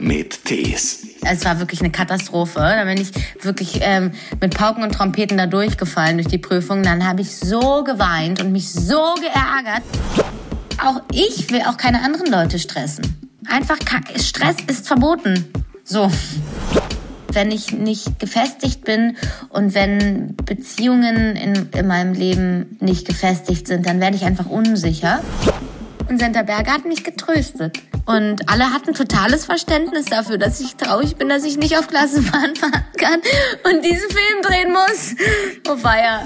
mit Tees. Es war wirklich eine Katastrophe. Da bin ich wirklich ähm, mit Pauken und Trompeten da durchgefallen durch die Prüfung. Dann habe ich so geweint und mich so geärgert. Auch ich will auch keine anderen Leute stressen. Einfach Stress ist verboten. So. Wenn ich nicht gefestigt bin und wenn Beziehungen in, in meinem Leben nicht gefestigt sind, dann werde ich einfach unsicher. Und Senta Berger hat mich getröstet. Und alle hatten totales Verständnis dafür, dass ich traurig bin, dass ich nicht auf Klassenbahn fahren kann und diesen Film drehen muss. Oh feier.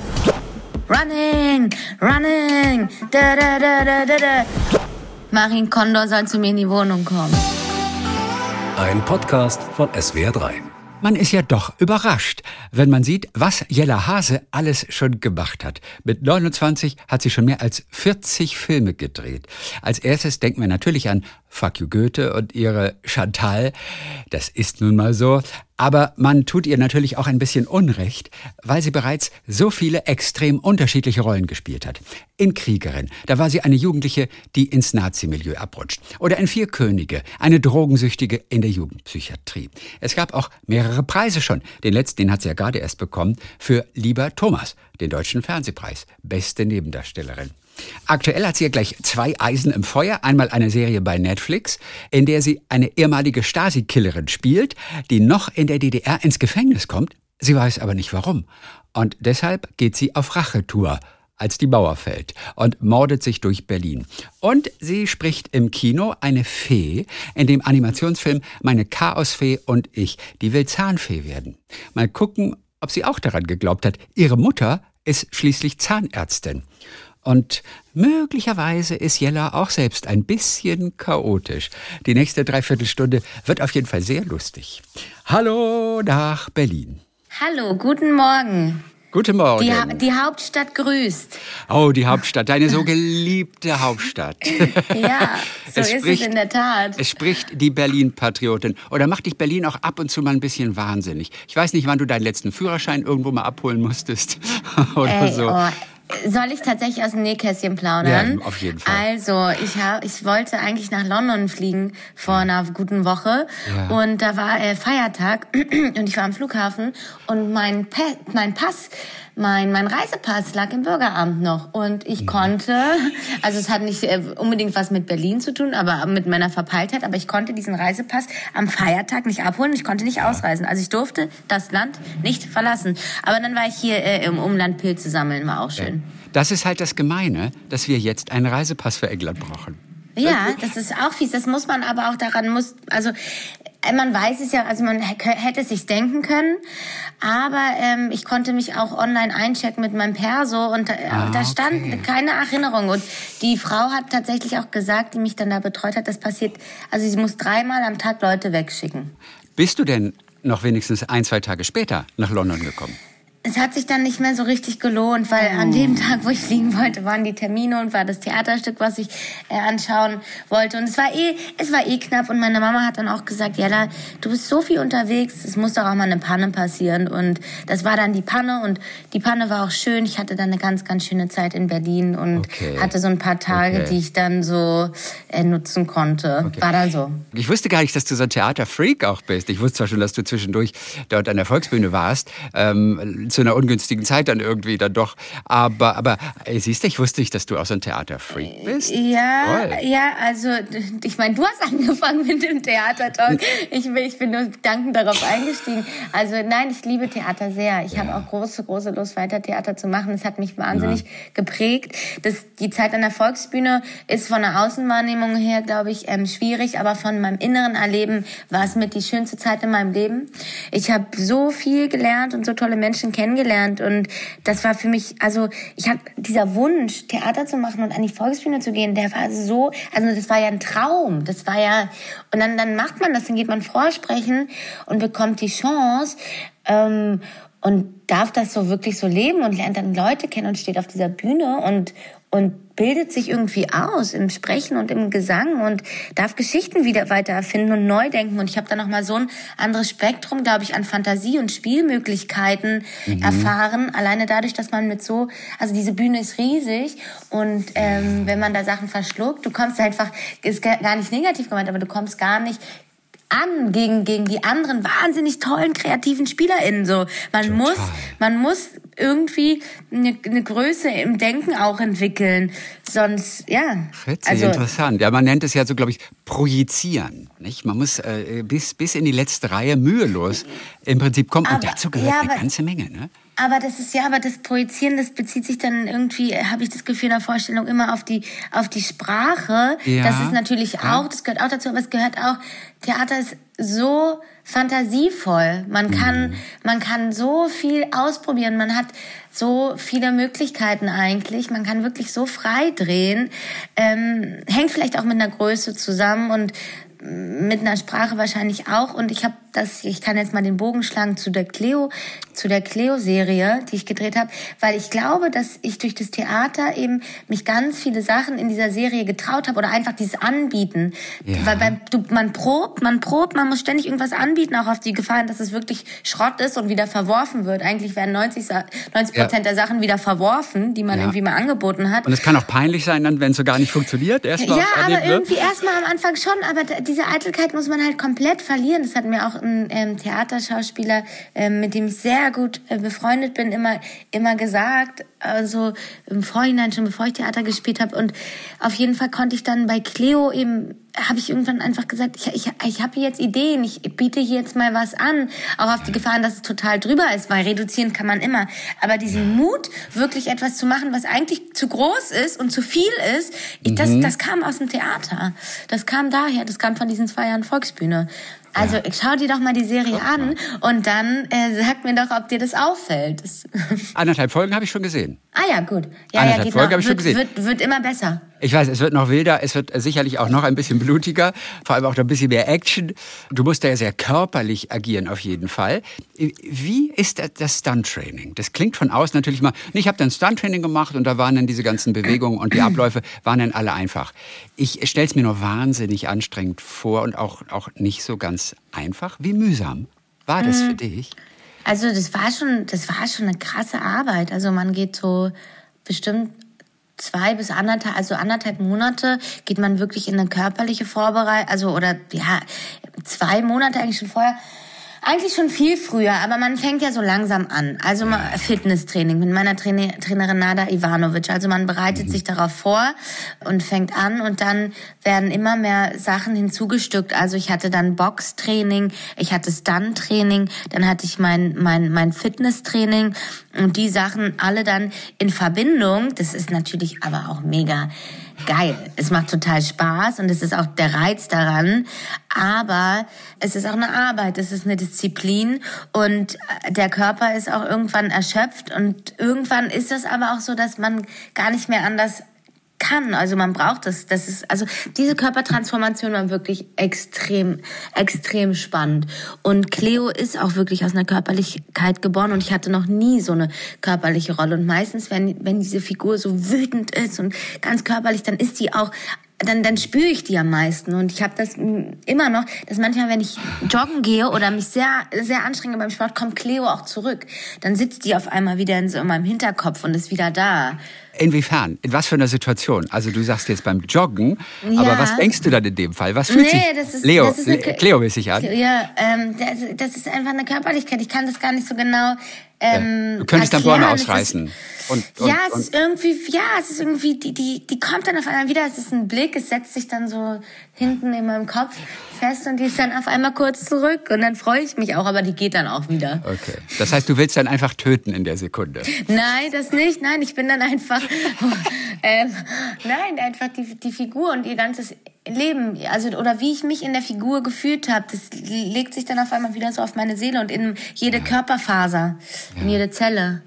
Running, running, da da da da da da. Marin Kondor soll zu mir in die Wohnung kommen. Ein Podcast von SWR3. Man ist ja doch überrascht, wenn man sieht, was Jella Hase alles schon gemacht hat. Mit 29 hat sie schon mehr als 40 Filme gedreht. Als erstes denken wir natürlich an Fuck you Goethe und ihre Chantal. Das ist nun mal so. Aber man tut ihr natürlich auch ein bisschen Unrecht, weil sie bereits so viele extrem unterschiedliche Rollen gespielt hat. In Kriegerin, da war sie eine Jugendliche, die ins Nazi-Milieu abrutscht. Oder in Vier Könige, eine Drogensüchtige in der Jugendpsychiatrie. Es gab auch mehrere Preise schon. Den letzten, den hat sie ja gerade erst bekommen, für Lieber Thomas, den Deutschen Fernsehpreis. Beste Nebendarstellerin. Aktuell hat sie ja gleich zwei Eisen im Feuer. Einmal eine Serie bei Netflix, in der sie eine ehemalige Stasi-Killerin spielt, die noch in der DDR ins Gefängnis kommt. Sie weiß aber nicht warum. Und deshalb geht sie auf Rachetour als die Mauer fällt und mordet sich durch Berlin. Und sie spricht im Kino eine Fee in dem Animationsfilm Meine Chaosfee und ich, die will Zahnfee werden. Mal gucken, ob sie auch daran geglaubt hat. Ihre Mutter ist schließlich Zahnärztin. Und möglicherweise ist Jella auch selbst ein bisschen chaotisch. Die nächste Dreiviertelstunde wird auf jeden Fall sehr lustig. Hallo nach Berlin. Hallo, guten Morgen. Guten Morgen. Die, ha die, Hauptstadt grüßt. Oh, die Hauptstadt, deine so geliebte Hauptstadt. ja, so es ist spricht, es in der Tat. Es spricht die Berlin-Patriotin. Oder macht dich Berlin auch ab und zu mal ein bisschen wahnsinnig? Ich weiß nicht, wann du deinen letzten Führerschein irgendwo mal abholen musstest. Oder Ey, so. Oh. Soll ich tatsächlich aus dem Nähkästchen plaudern? Ja, auf jeden Fall. Also, ich, hab, ich wollte eigentlich nach London fliegen vor einer guten Woche. Ja. Und da war äh, Feiertag und ich war am Flughafen und mein, pa mein Pass mein, mein Reisepass lag im Bürgeramt noch und ich mhm. konnte, also es hat nicht äh, unbedingt was mit Berlin zu tun, aber mit meiner Verpeiltheit, aber ich konnte diesen Reisepass am Feiertag nicht abholen, ich konnte nicht ausreisen. Also ich durfte das Land nicht verlassen. Aber dann war ich hier äh, im Umland Pilze sammeln, war auch schön. Das ist halt das Gemeine, dass wir jetzt einen Reisepass für England brauchen. Ja, das ist auch fies. Das muss man aber auch daran muss, also äh, man weiß es ja, also man hätte es sich denken können, aber ähm, ich konnte mich auch online einchecken mit meinem Perso und äh, ah, da stand okay. keine Erinnerung und die Frau hat tatsächlich auch gesagt, die mich dann da betreut hat, das passiert, also sie muss dreimal am Tag Leute wegschicken. Bist du denn noch wenigstens ein, zwei Tage später nach London gekommen? Es hat sich dann nicht mehr so richtig gelohnt, weil an dem oh. Tag, wo ich fliegen wollte, waren die Termine und war das Theaterstück, was ich äh, anschauen wollte. Und es war eh, es war eh knapp. Und meine Mama hat dann auch gesagt, Jella, du bist so viel unterwegs, es muss doch auch mal eine Panne passieren. Und das war dann die Panne und die Panne war auch schön. Ich hatte dann eine ganz, ganz schöne Zeit in Berlin und okay. hatte so ein paar Tage, okay. die ich dann so äh, nutzen konnte. Okay. War da so. Ich wusste gar nicht, dass du so ein Theaterfreak auch bist. Ich wusste zwar schon, dass du zwischendurch dort an der Volksbühne warst. Ähm, zu einer ungünstigen Zeit dann irgendwie dann doch. Aber, aber siehst du, ich wusste nicht, dass du auch so ein Theaterfreak bist. Ja, Toll. ja, also ich meine, du hast angefangen mit dem Theatertalk. Ich, ich bin nur dankend darauf eingestiegen. Also nein, ich liebe Theater sehr. Ich ja. habe auch große, große Lust, weiter Theater zu machen. Es hat mich wahnsinnig ja. geprägt. Das, die Zeit an der Volksbühne ist von der Außenwahrnehmung her, glaube ich, ähm, schwierig, aber von meinem inneren Erleben war es mit die schönste Zeit in meinem Leben. Ich habe so viel gelernt und so tolle Menschen kennengelernt kennengelernt und das war für mich, also ich habe dieser Wunsch, Theater zu machen und an die Volksbühne zu gehen, der war so, also das war ja ein Traum, das war ja, und dann, dann macht man das, dann geht man vorsprechen und bekommt die Chance ähm, und darf das so wirklich so leben und lernt dann Leute kennen und steht auf dieser Bühne und, und bildet sich irgendwie aus im Sprechen und im Gesang und darf Geschichten wieder weiter erfinden und neu denken. Und ich habe da noch mal so ein anderes Spektrum, glaube ich, an Fantasie und Spielmöglichkeiten mhm. erfahren. Alleine dadurch, dass man mit so, also diese Bühne ist riesig und ähm, wenn man da Sachen verschluckt, du kommst einfach, ist gar nicht negativ gemeint, aber du kommst gar nicht an gegen, gegen die anderen wahnsinnig tollen kreativen SpielerInnen. So, man Total. muss, man muss irgendwie eine, eine Größe im Denken auch entwickeln. Sonst, ja. Witzig, also, interessant. Ja, man nennt es ja so, glaube ich, projizieren. Nicht? Man muss äh, bis, bis in die letzte Reihe mühelos im Prinzip kommen. Aber, und dazu gehört ja, eine ganze Menge. Ne? Aber das ist ja, aber das Projizieren, das bezieht sich dann irgendwie, habe ich das Gefühl in der Vorstellung immer auf die auf die Sprache. Ja, das ist natürlich ja. auch, das gehört auch dazu, aber es gehört auch. Theater ist so fantasievoll. Man kann mhm. man kann so viel ausprobieren. Man hat so viele Möglichkeiten eigentlich. Man kann wirklich so frei drehen. Ähm, hängt vielleicht auch mit einer Größe zusammen und mit einer Sprache wahrscheinlich auch. Und ich habe das, ich kann jetzt mal den Bogen schlagen zu der Cleo, zu der Cleo-Serie, die ich gedreht habe, weil ich glaube, dass ich durch das Theater eben mich ganz viele Sachen in dieser Serie getraut habe oder einfach dieses Anbieten. Ja. Weil beim, du, man probt, man probt, man muss ständig irgendwas anbieten, auch auf die Gefahr, dass es wirklich Schrott ist und wieder verworfen wird. Eigentlich werden 90, 90 Prozent ja. der Sachen wieder verworfen, die man ja. irgendwie mal angeboten hat. Und es kann auch peinlich sein, dann, wenn es so gar nicht funktioniert. Erstmal ja, aber irgendwie erstmal am Anfang schon, aber diese Eitelkeit muss man halt komplett verlieren. Das hat mir auch ein ähm, Theaterschauspieler, ähm, mit dem ich sehr gut äh, befreundet bin, immer, immer gesagt. Also im Vorhinein schon, bevor ich Theater gespielt habe. Und auf jeden Fall konnte ich dann bei Cleo eben habe ich irgendwann einfach gesagt, ich, ich, ich habe jetzt Ideen, ich biete hier jetzt mal was an, auch auf die Gefahren, dass es total drüber ist, weil reduzieren kann man immer. Aber diesen Mut, wirklich etwas zu machen, was eigentlich zu groß ist und zu viel ist, ich, das, mhm. das kam aus dem Theater. Das kam daher, das kam von diesen zwei Jahren Volksbühne. Also ja. schau dir doch mal die Serie Guck an mal. und dann äh, sag mir doch, ob dir das auffällt. Das Anderthalb Folgen habe ich schon gesehen. Ah ja, gut. Ja, Anderthalb ja, geht Folgen habe ich schon gesehen. Wird, wird immer besser. Ich weiß, es wird noch wilder, es wird sicherlich auch noch ein bisschen blutiger, vor allem auch noch ein bisschen mehr Action. Du musst da ja sehr körperlich agieren auf jeden Fall. Wie ist das Stunt-Training? Das klingt von außen natürlich mal, ich habe dann Stunt-Training gemacht und da waren dann diese ganzen Bewegungen und die Abläufe waren dann alle einfach. Ich stelle es mir nur wahnsinnig anstrengend vor und auch, auch nicht so ganz einfach. Wie mühsam war das für mhm. dich? Also das war schon, das war schon eine krasse Arbeit. Also man geht so bestimmt zwei bis anderthalb, also anderthalb Monate geht man wirklich in eine körperliche Vorbereitung, also oder ja, zwei Monate eigentlich schon vorher eigentlich schon viel früher, aber man fängt ja so langsam an. Also Fitnesstraining mit meiner Trainer, Trainerin Nada Ivanovic. Also man bereitet mhm. sich darauf vor und fängt an und dann werden immer mehr Sachen hinzugestückt. Also ich hatte dann Boxtraining, ich hatte Stunt-Training, dann hatte ich mein, mein, mein Fitnesstraining und die Sachen alle dann in Verbindung. Das ist natürlich aber auch mega geil. Es macht total Spaß und es ist auch der Reiz daran. Aber es ist auch eine Arbeit, es ist eine Disziplin und der Körper ist auch irgendwann erschöpft und irgendwann ist es aber auch so, dass man gar nicht mehr anders kann. Also man braucht das. Das ist also diese Körpertransformation war wirklich extrem, extrem spannend. Und Cleo ist auch wirklich aus einer Körperlichkeit geboren und ich hatte noch nie so eine körperliche Rolle. Und meistens, wenn wenn diese Figur so wütend ist und ganz körperlich, dann ist die auch dann, dann spüre ich die am meisten. Und ich habe das immer noch, dass manchmal, wenn ich joggen gehe oder mich sehr, sehr anstrenge beim Sport, kommt Cleo auch zurück. Dann sitzt die auf einmal wieder in, so in meinem Hinterkopf und ist wieder da. Inwiefern? In was für einer Situation? Also du sagst jetzt beim Joggen, ja. aber was denkst du dann in dem Fall? Was fühlt nee, sich das ist, Leo, das ist eine, Cleo mäßig an? Ja, ähm, das, das, ist einfach eine Körperlichkeit. Ich kann das gar nicht so genau ähm, Du könntest erklären. dann Bäume ausreißen. Ist, und, und, ja, es ist irgendwie, ja, es ist irgendwie, die, die, die kommt dann auf einmal wieder, es ist ein Blick, es setzt sich dann so hinten in meinem Kopf fest und die ist dann auf einmal kurz zurück und dann freue ich mich auch, aber die geht dann auch wieder. Okay. Das heißt, du willst dann einfach töten in der Sekunde? Nein, das nicht. Nein, ich bin dann einfach, ähm, nein, einfach die, die Figur und ihr ganzes Leben, also oder wie ich mich in der Figur gefühlt habe, das legt sich dann auf einmal wieder so auf meine Seele und in jede Körperfaser, ja. in jede Zelle.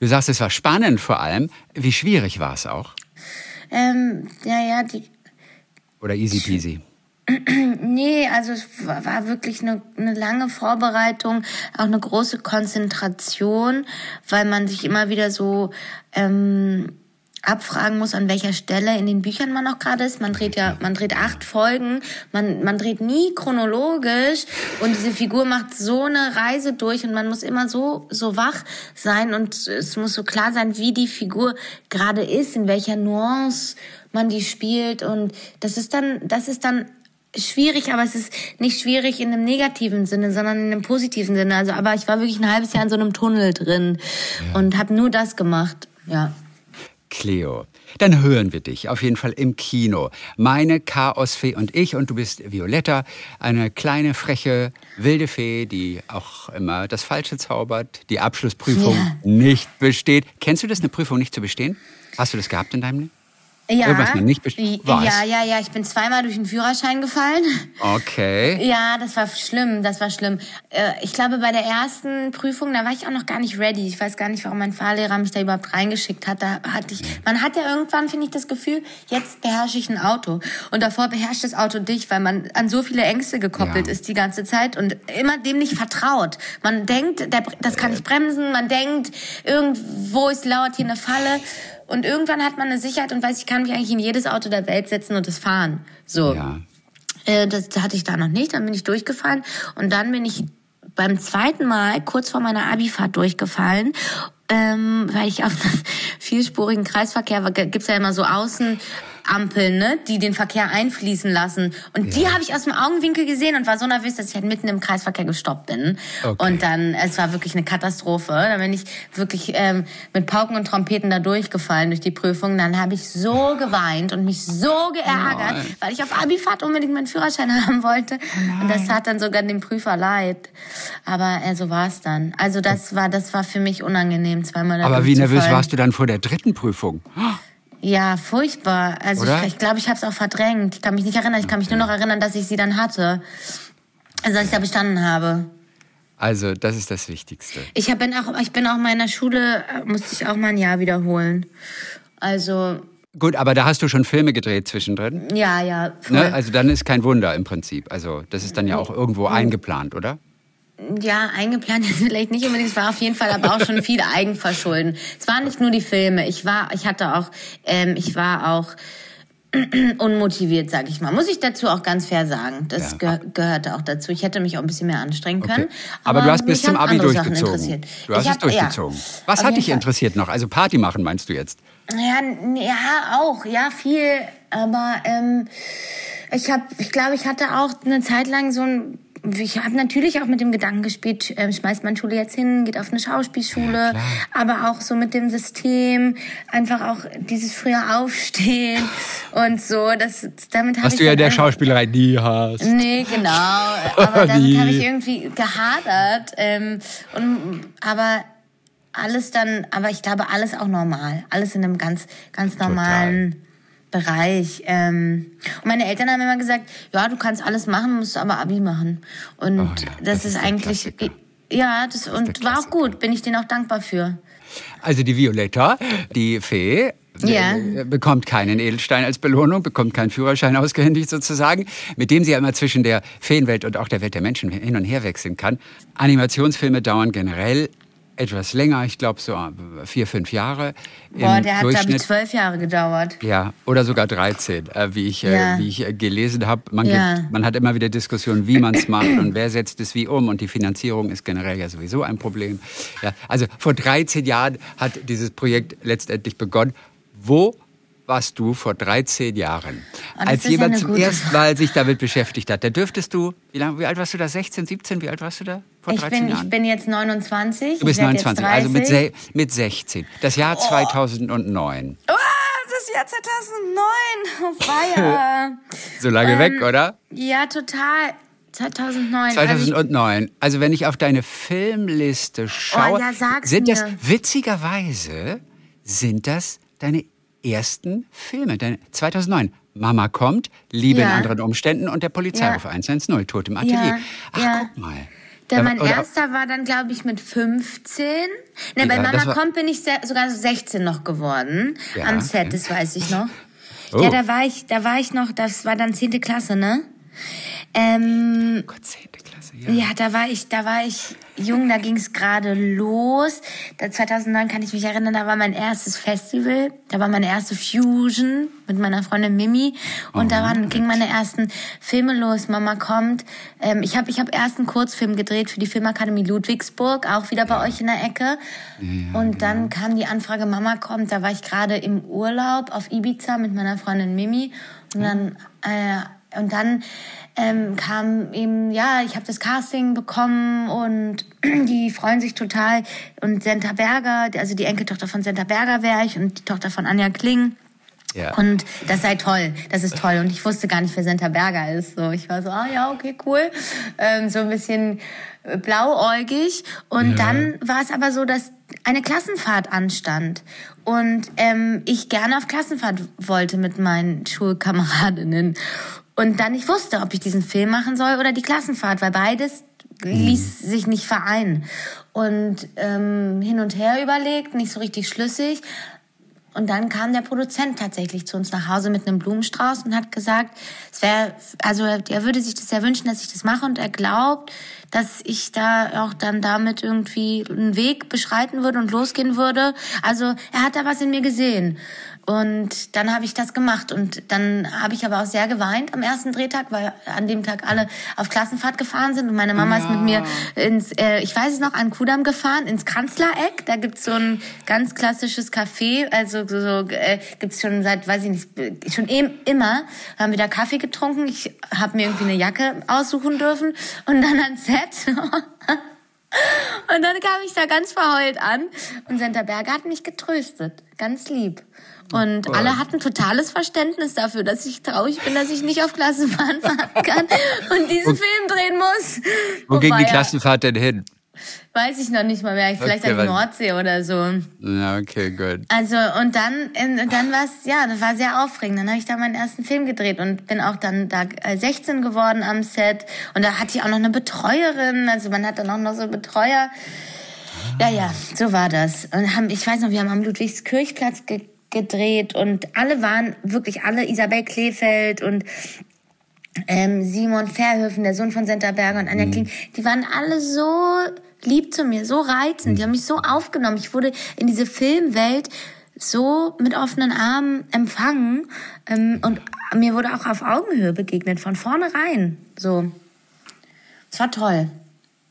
Du sagst, es war spannend vor allem. Wie schwierig war es auch? Ähm, ja, ja, die. Oder easy peasy? Nee, also es war wirklich eine, eine lange Vorbereitung, auch eine große Konzentration, weil man sich immer wieder so ähm, abfragen muss, an welcher Stelle in den Büchern man noch gerade ist. Man dreht ja, man dreht acht Folgen, man, man dreht nie chronologisch und diese Figur macht so eine Reise durch und man muss immer so, so wach sein und es muss so klar sein, wie die Figur gerade ist, in welcher Nuance man die spielt und das ist dann, das ist dann schwierig, aber es ist nicht schwierig in einem negativen Sinne, sondern in einem positiven Sinne. Also, aber ich war wirklich ein halbes Jahr in so einem Tunnel drin ja. und habe nur das gemacht. Ja. Cleo. Dann hören wir dich auf jeden Fall im Kino. Meine Chaosfee und ich und du bist Violetta, eine kleine, freche, wilde Fee, die auch immer das Falsche zaubert, die Abschlussprüfung ja. nicht besteht. Kennst du das, eine Prüfung nicht zu bestehen? Hast du das gehabt in deinem Leben? Ja, Irgendwas man nicht was? ja, ja, ja. Ich bin zweimal durch den Führerschein gefallen. Okay. Ja, das war schlimm, das war schlimm. Äh, ich glaube, bei der ersten Prüfung, da war ich auch noch gar nicht ready. Ich weiß gar nicht, warum mein Fahrlehrer mich da überhaupt reingeschickt hat. Da hatte ich, man hat ja irgendwann, finde ich, das Gefühl, jetzt beherrsche ich ein Auto. Und davor beherrscht das Auto dich, weil man an so viele Ängste gekoppelt ja. ist die ganze Zeit und immer dem nicht vertraut. Man denkt, das kann nicht bremsen. Man denkt, irgendwo ist laut hier eine Falle. Und irgendwann hat man eine Sicherheit und weiß, ich kann mich eigentlich in jedes Auto der Welt setzen und es fahren. So. Ja. Äh, das hatte ich da noch nicht. Dann bin ich durchgefallen und dann bin ich beim zweiten Mal kurz vor meiner Abifahrt durchgefallen ähm, weil ich auf vielspurigen Kreisverkehr war, gibt's ja immer so außen Ampeln, ne, die den Verkehr einfließen lassen. Und ja. die habe ich aus dem Augenwinkel gesehen und war so nervös, dass ich halt mitten im Kreisverkehr gestoppt bin. Okay. Und dann, es war wirklich eine Katastrophe. Da bin ich wirklich ähm, mit Pauken und Trompeten da durchgefallen durch die Prüfung. Dann habe ich so geweint und mich so geärgert, Nein. weil ich auf Abifahrt unbedingt meinen Führerschein haben wollte. Nein. Und das tat dann sogar dem Prüfer leid. Aber äh, so war es dann. Also das war, das war für mich unangenehm, zweimal. Aber wie nervös warst du dann vor der dritten Prüfung? Ja, furchtbar. Also Oder? ich glaube, ich, glaub, ich habe es auch verdrängt. Ich kann mich nicht erinnern. Ich kann mich nur noch erinnern, dass ich sie dann hatte. Also dass ich da bestanden habe. Also, das ist das Wichtigste. Ich bin auch, ich bin auch meiner Schule, äh, musste ich auch mal ein Jahr wiederholen. Also. Gut, aber da hast du schon Filme gedreht zwischendrin? Ja, ja. Ne? Also dann ist kein Wunder im Prinzip. Also das ist dann ja auch irgendwo eingeplant, oder? Ja, eingeplant ist vielleicht nicht unbedingt, es war auf jeden Fall aber auch schon viel Eigenverschulden. Es waren nicht nur die Filme, ich war, ich hatte auch, ähm, ich war auch unmotiviert, sag ich mal. Muss ich dazu auch ganz fair sagen. Das ja. ge gehörte auch dazu. Ich hätte mich auch ein bisschen mehr anstrengen können. Okay. Aber, aber, du hast bis zum Abi durchgezogen. Du hast hab, es durchgezogen. Ja, Was hat dich Fall. interessiert noch? Also Party machen meinst du jetzt? Ja, ja auch, ja viel. Aber ähm, ich habe, ich glaube, ich hatte auch eine Zeit lang so ein ich habe natürlich auch mit dem Gedanken gespielt, äh, schmeißt man Schule jetzt hin, geht auf eine Schauspielschule, ja, aber auch so mit dem System, einfach auch dieses frühe Aufstehen und so. Das, damit Was du ja der Schauspielerei nie hast. Nee, genau. Aber damit habe ich irgendwie gehadert. Ähm, und, aber alles dann, aber ich glaube, alles auch normal. Alles in einem ganz, ganz normalen. Total. Bereich. Ähm, und meine Eltern haben immer gesagt, ja, du kannst alles machen, musst aber Abi machen. Und oh ja, das, das, ist, ist eigentlich, ja, das, das und war auch gut, bin ich denen auch dankbar für. Also die Violetta, die Fee, ja. Äh, bekommt keinen Edelstein als Belohnung, bekommt keinen Führerschein ausgehändigt sozusagen, mit dem sie ja immer zwischen der Feenwelt und auch der Welt der Menschen hin und her wechseln kann. Animationsfilme dauern generell etwas länger, ich glaube so äh, vier, fünf Jahre. Boah, der hat, glaube ich, zwölf Jahre gedauert. Ja, oder sogar 13, äh, wie, ich, äh, ja. äh, wie ich gelesen habe. Man, ja. man hat immer wieder Diskussionen, wie man es macht und wer setzt es wie um. Und die Finanzierung ist generell ja sowieso ein Problem. Ja, also vor 13 Jahren hat dieses Projekt letztendlich begonnen. Wo warst du vor 13 Jahren, oh, als jemand zum ersten Mal sich damit beschäftigt hat? Da dürftest du, wie, lange, wie alt warst du da? 16, 17? Wie alt warst du da? Vor 13 ich bin, Jahren? Ich bin jetzt 29. Du bist 29, also mit, mit 16. Das Jahr oh. 2009. Oh, das Jahr 2009. Oh, feier. so lange ähm, weg, oder? Ja, total. 2009. 2009. Also wenn ich auf deine Filmliste schaue, oh, ja, sind das witzigerweise sind das deine ersten Filme. 2009. Mama kommt, Liebe ja. in anderen Umständen und der Polizeiruf ja. 110, Tod im Atelier. Ach, guck mal. Der, mein Oder, erster war dann, glaube ich, mit 15. Ne, bei Mama kommt bin ich sogar 16 noch geworden. am Set, das weiß ich noch. Oh. Ja, da war ich, da war ich noch, das war dann 10. Klasse, ne? Ähm, Gott, 10. Ja. ja, da war ich, da war ich jung, da ging es gerade los. Da 2009 kann ich mich erinnern, da war mein erstes Festival, da war meine erste Fusion mit meiner Freundin Mimi und oh, da waren, gingen meine ersten Filme los. Mama kommt. Ähm, ich habe ich hab erst einen Kurzfilm gedreht für die Filmakademie Ludwigsburg, auch wieder bei ja. euch in der Ecke. Ja, und dann genau. kam die Anfrage, Mama kommt. Da war ich gerade im Urlaub auf Ibiza mit meiner Freundin Mimi und dann äh, und dann ähm, kam eben, ja, ich habe das Casting bekommen und die freuen sich total. Und Senta Berger, also die Enkeltochter von Senta Berger wäre ich und die Tochter von Anja Kling. Ja. Und das sei toll, das ist toll. Und ich wusste gar nicht, wer Senta Berger ist. So, ich war so, ah ja, okay, cool. Ähm, so ein bisschen äh, blauäugig. Und ja. dann war es aber so, dass eine Klassenfahrt anstand und ähm, ich gerne auf Klassenfahrt wollte mit meinen Schulkameradinnen und dann nicht wusste, ob ich diesen Film machen soll oder die Klassenfahrt, weil beides ließ mhm. sich nicht vereinen. Und ähm, hin und her überlegt, nicht so richtig schlüssig. Und dann kam der Produzent tatsächlich zu uns nach Hause mit einem Blumenstrauß und hat gesagt, es wäre, also er würde sich das sehr wünschen, dass ich das mache und er glaubt, dass ich da auch dann damit irgendwie einen Weg beschreiten würde und losgehen würde. Also er hat da was in mir gesehen. Und dann habe ich das gemacht und dann habe ich aber auch sehr geweint am ersten Drehtag, weil an dem Tag alle auf Klassenfahrt gefahren sind und meine Mama ja. ist mit mir ins, äh, ich weiß es noch, an Kudamm gefahren, ins Kanzlereck. Da gibt's so ein ganz klassisches Café, also so, so äh, gibt's schon seit, weiß ich nicht, schon eben immer haben wir da Kaffee getrunken. Ich habe mir irgendwie eine Jacke aussuchen dürfen und dann ans Set. Und dann kam ich da ganz verheult an und Senta Berger hat mich getröstet, ganz lieb. Und oh. alle hatten totales Verständnis dafür, dass ich traurig bin, dass ich nicht auf Klassenfahrt fahren kann und diesen Wo, Film drehen muss. Wo ging die Klassenfahrt denn hin? Weiß ich noch nicht mal mehr. Vielleicht okay, an die Nordsee oder so. Ja, okay, gut. Also, und dann, dann war es, ja, das war sehr aufregend. Dann habe ich da meinen ersten Film gedreht und bin auch dann da 16 äh, geworden am Set. Und da hatte ich auch noch eine Betreuerin. Also, man hat dann auch noch so Betreuer. Ja, ja, so war das. Und haben, ich weiß noch, wir haben am Ludwigskirchplatz ge gedreht und alle waren wirklich alle Isabel Kleefeld und ähm, Simon Verhöfen, der Sohn von Senta Berger und Anja mhm. Kling, die waren alle so lieb zu mir, so reizend, die haben mich so aufgenommen. Ich wurde in diese Filmwelt so mit offenen Armen empfangen ähm, und mir wurde auch auf Augenhöhe begegnet, von vornherein. So. Es war toll.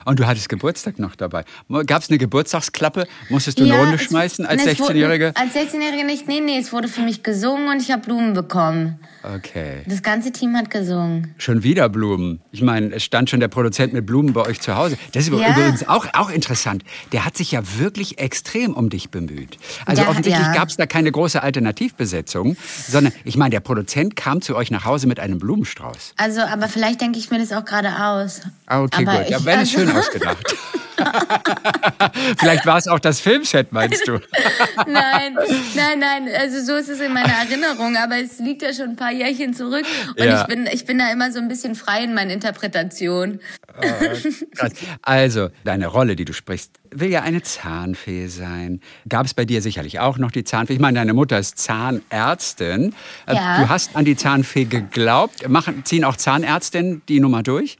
Und du hattest Geburtstag noch dabei. Gab es eine Geburtstagsklappe? Musstest du ja, eine Runde schmeißen als 16-Jährige? Als 16-Jährige nicht. Nee, nee, es wurde für mich gesungen und ich habe Blumen bekommen. Okay. Das ganze Team hat gesungen. Schon wieder Blumen. Ich meine, es stand schon der Produzent mit Blumen bei euch zu Hause. Das ist ja. übrigens auch, auch interessant. Der hat sich ja wirklich extrem um dich bemüht. Also ja, offensichtlich ja. gab es da keine große Alternativbesetzung, sondern ich meine, der Produzent kam zu euch nach Hause mit einem Blumenstrauß. Also, aber vielleicht denke ich mir das auch gerade aus. Ah, okay, aber gut. Ja, wenn es schön ausgedacht. Vielleicht war es auch das Filmset, meinst du? nein, nein, nein. Also so ist es in meiner Erinnerung, aber es liegt ja schon ein paar Jährchen zurück und ja. ich bin, ich bin da immer so ein bisschen frei in meinen Interpretationen. Oh, also deine Rolle, die du sprichst, will ja eine Zahnfee sein. Gab es bei dir sicherlich auch noch die Zahnfee? Ich meine, deine Mutter ist Zahnärztin. Ja. Du hast an die Zahnfee geglaubt. Machen, ziehen auch Zahnärztinnen die Nummer durch?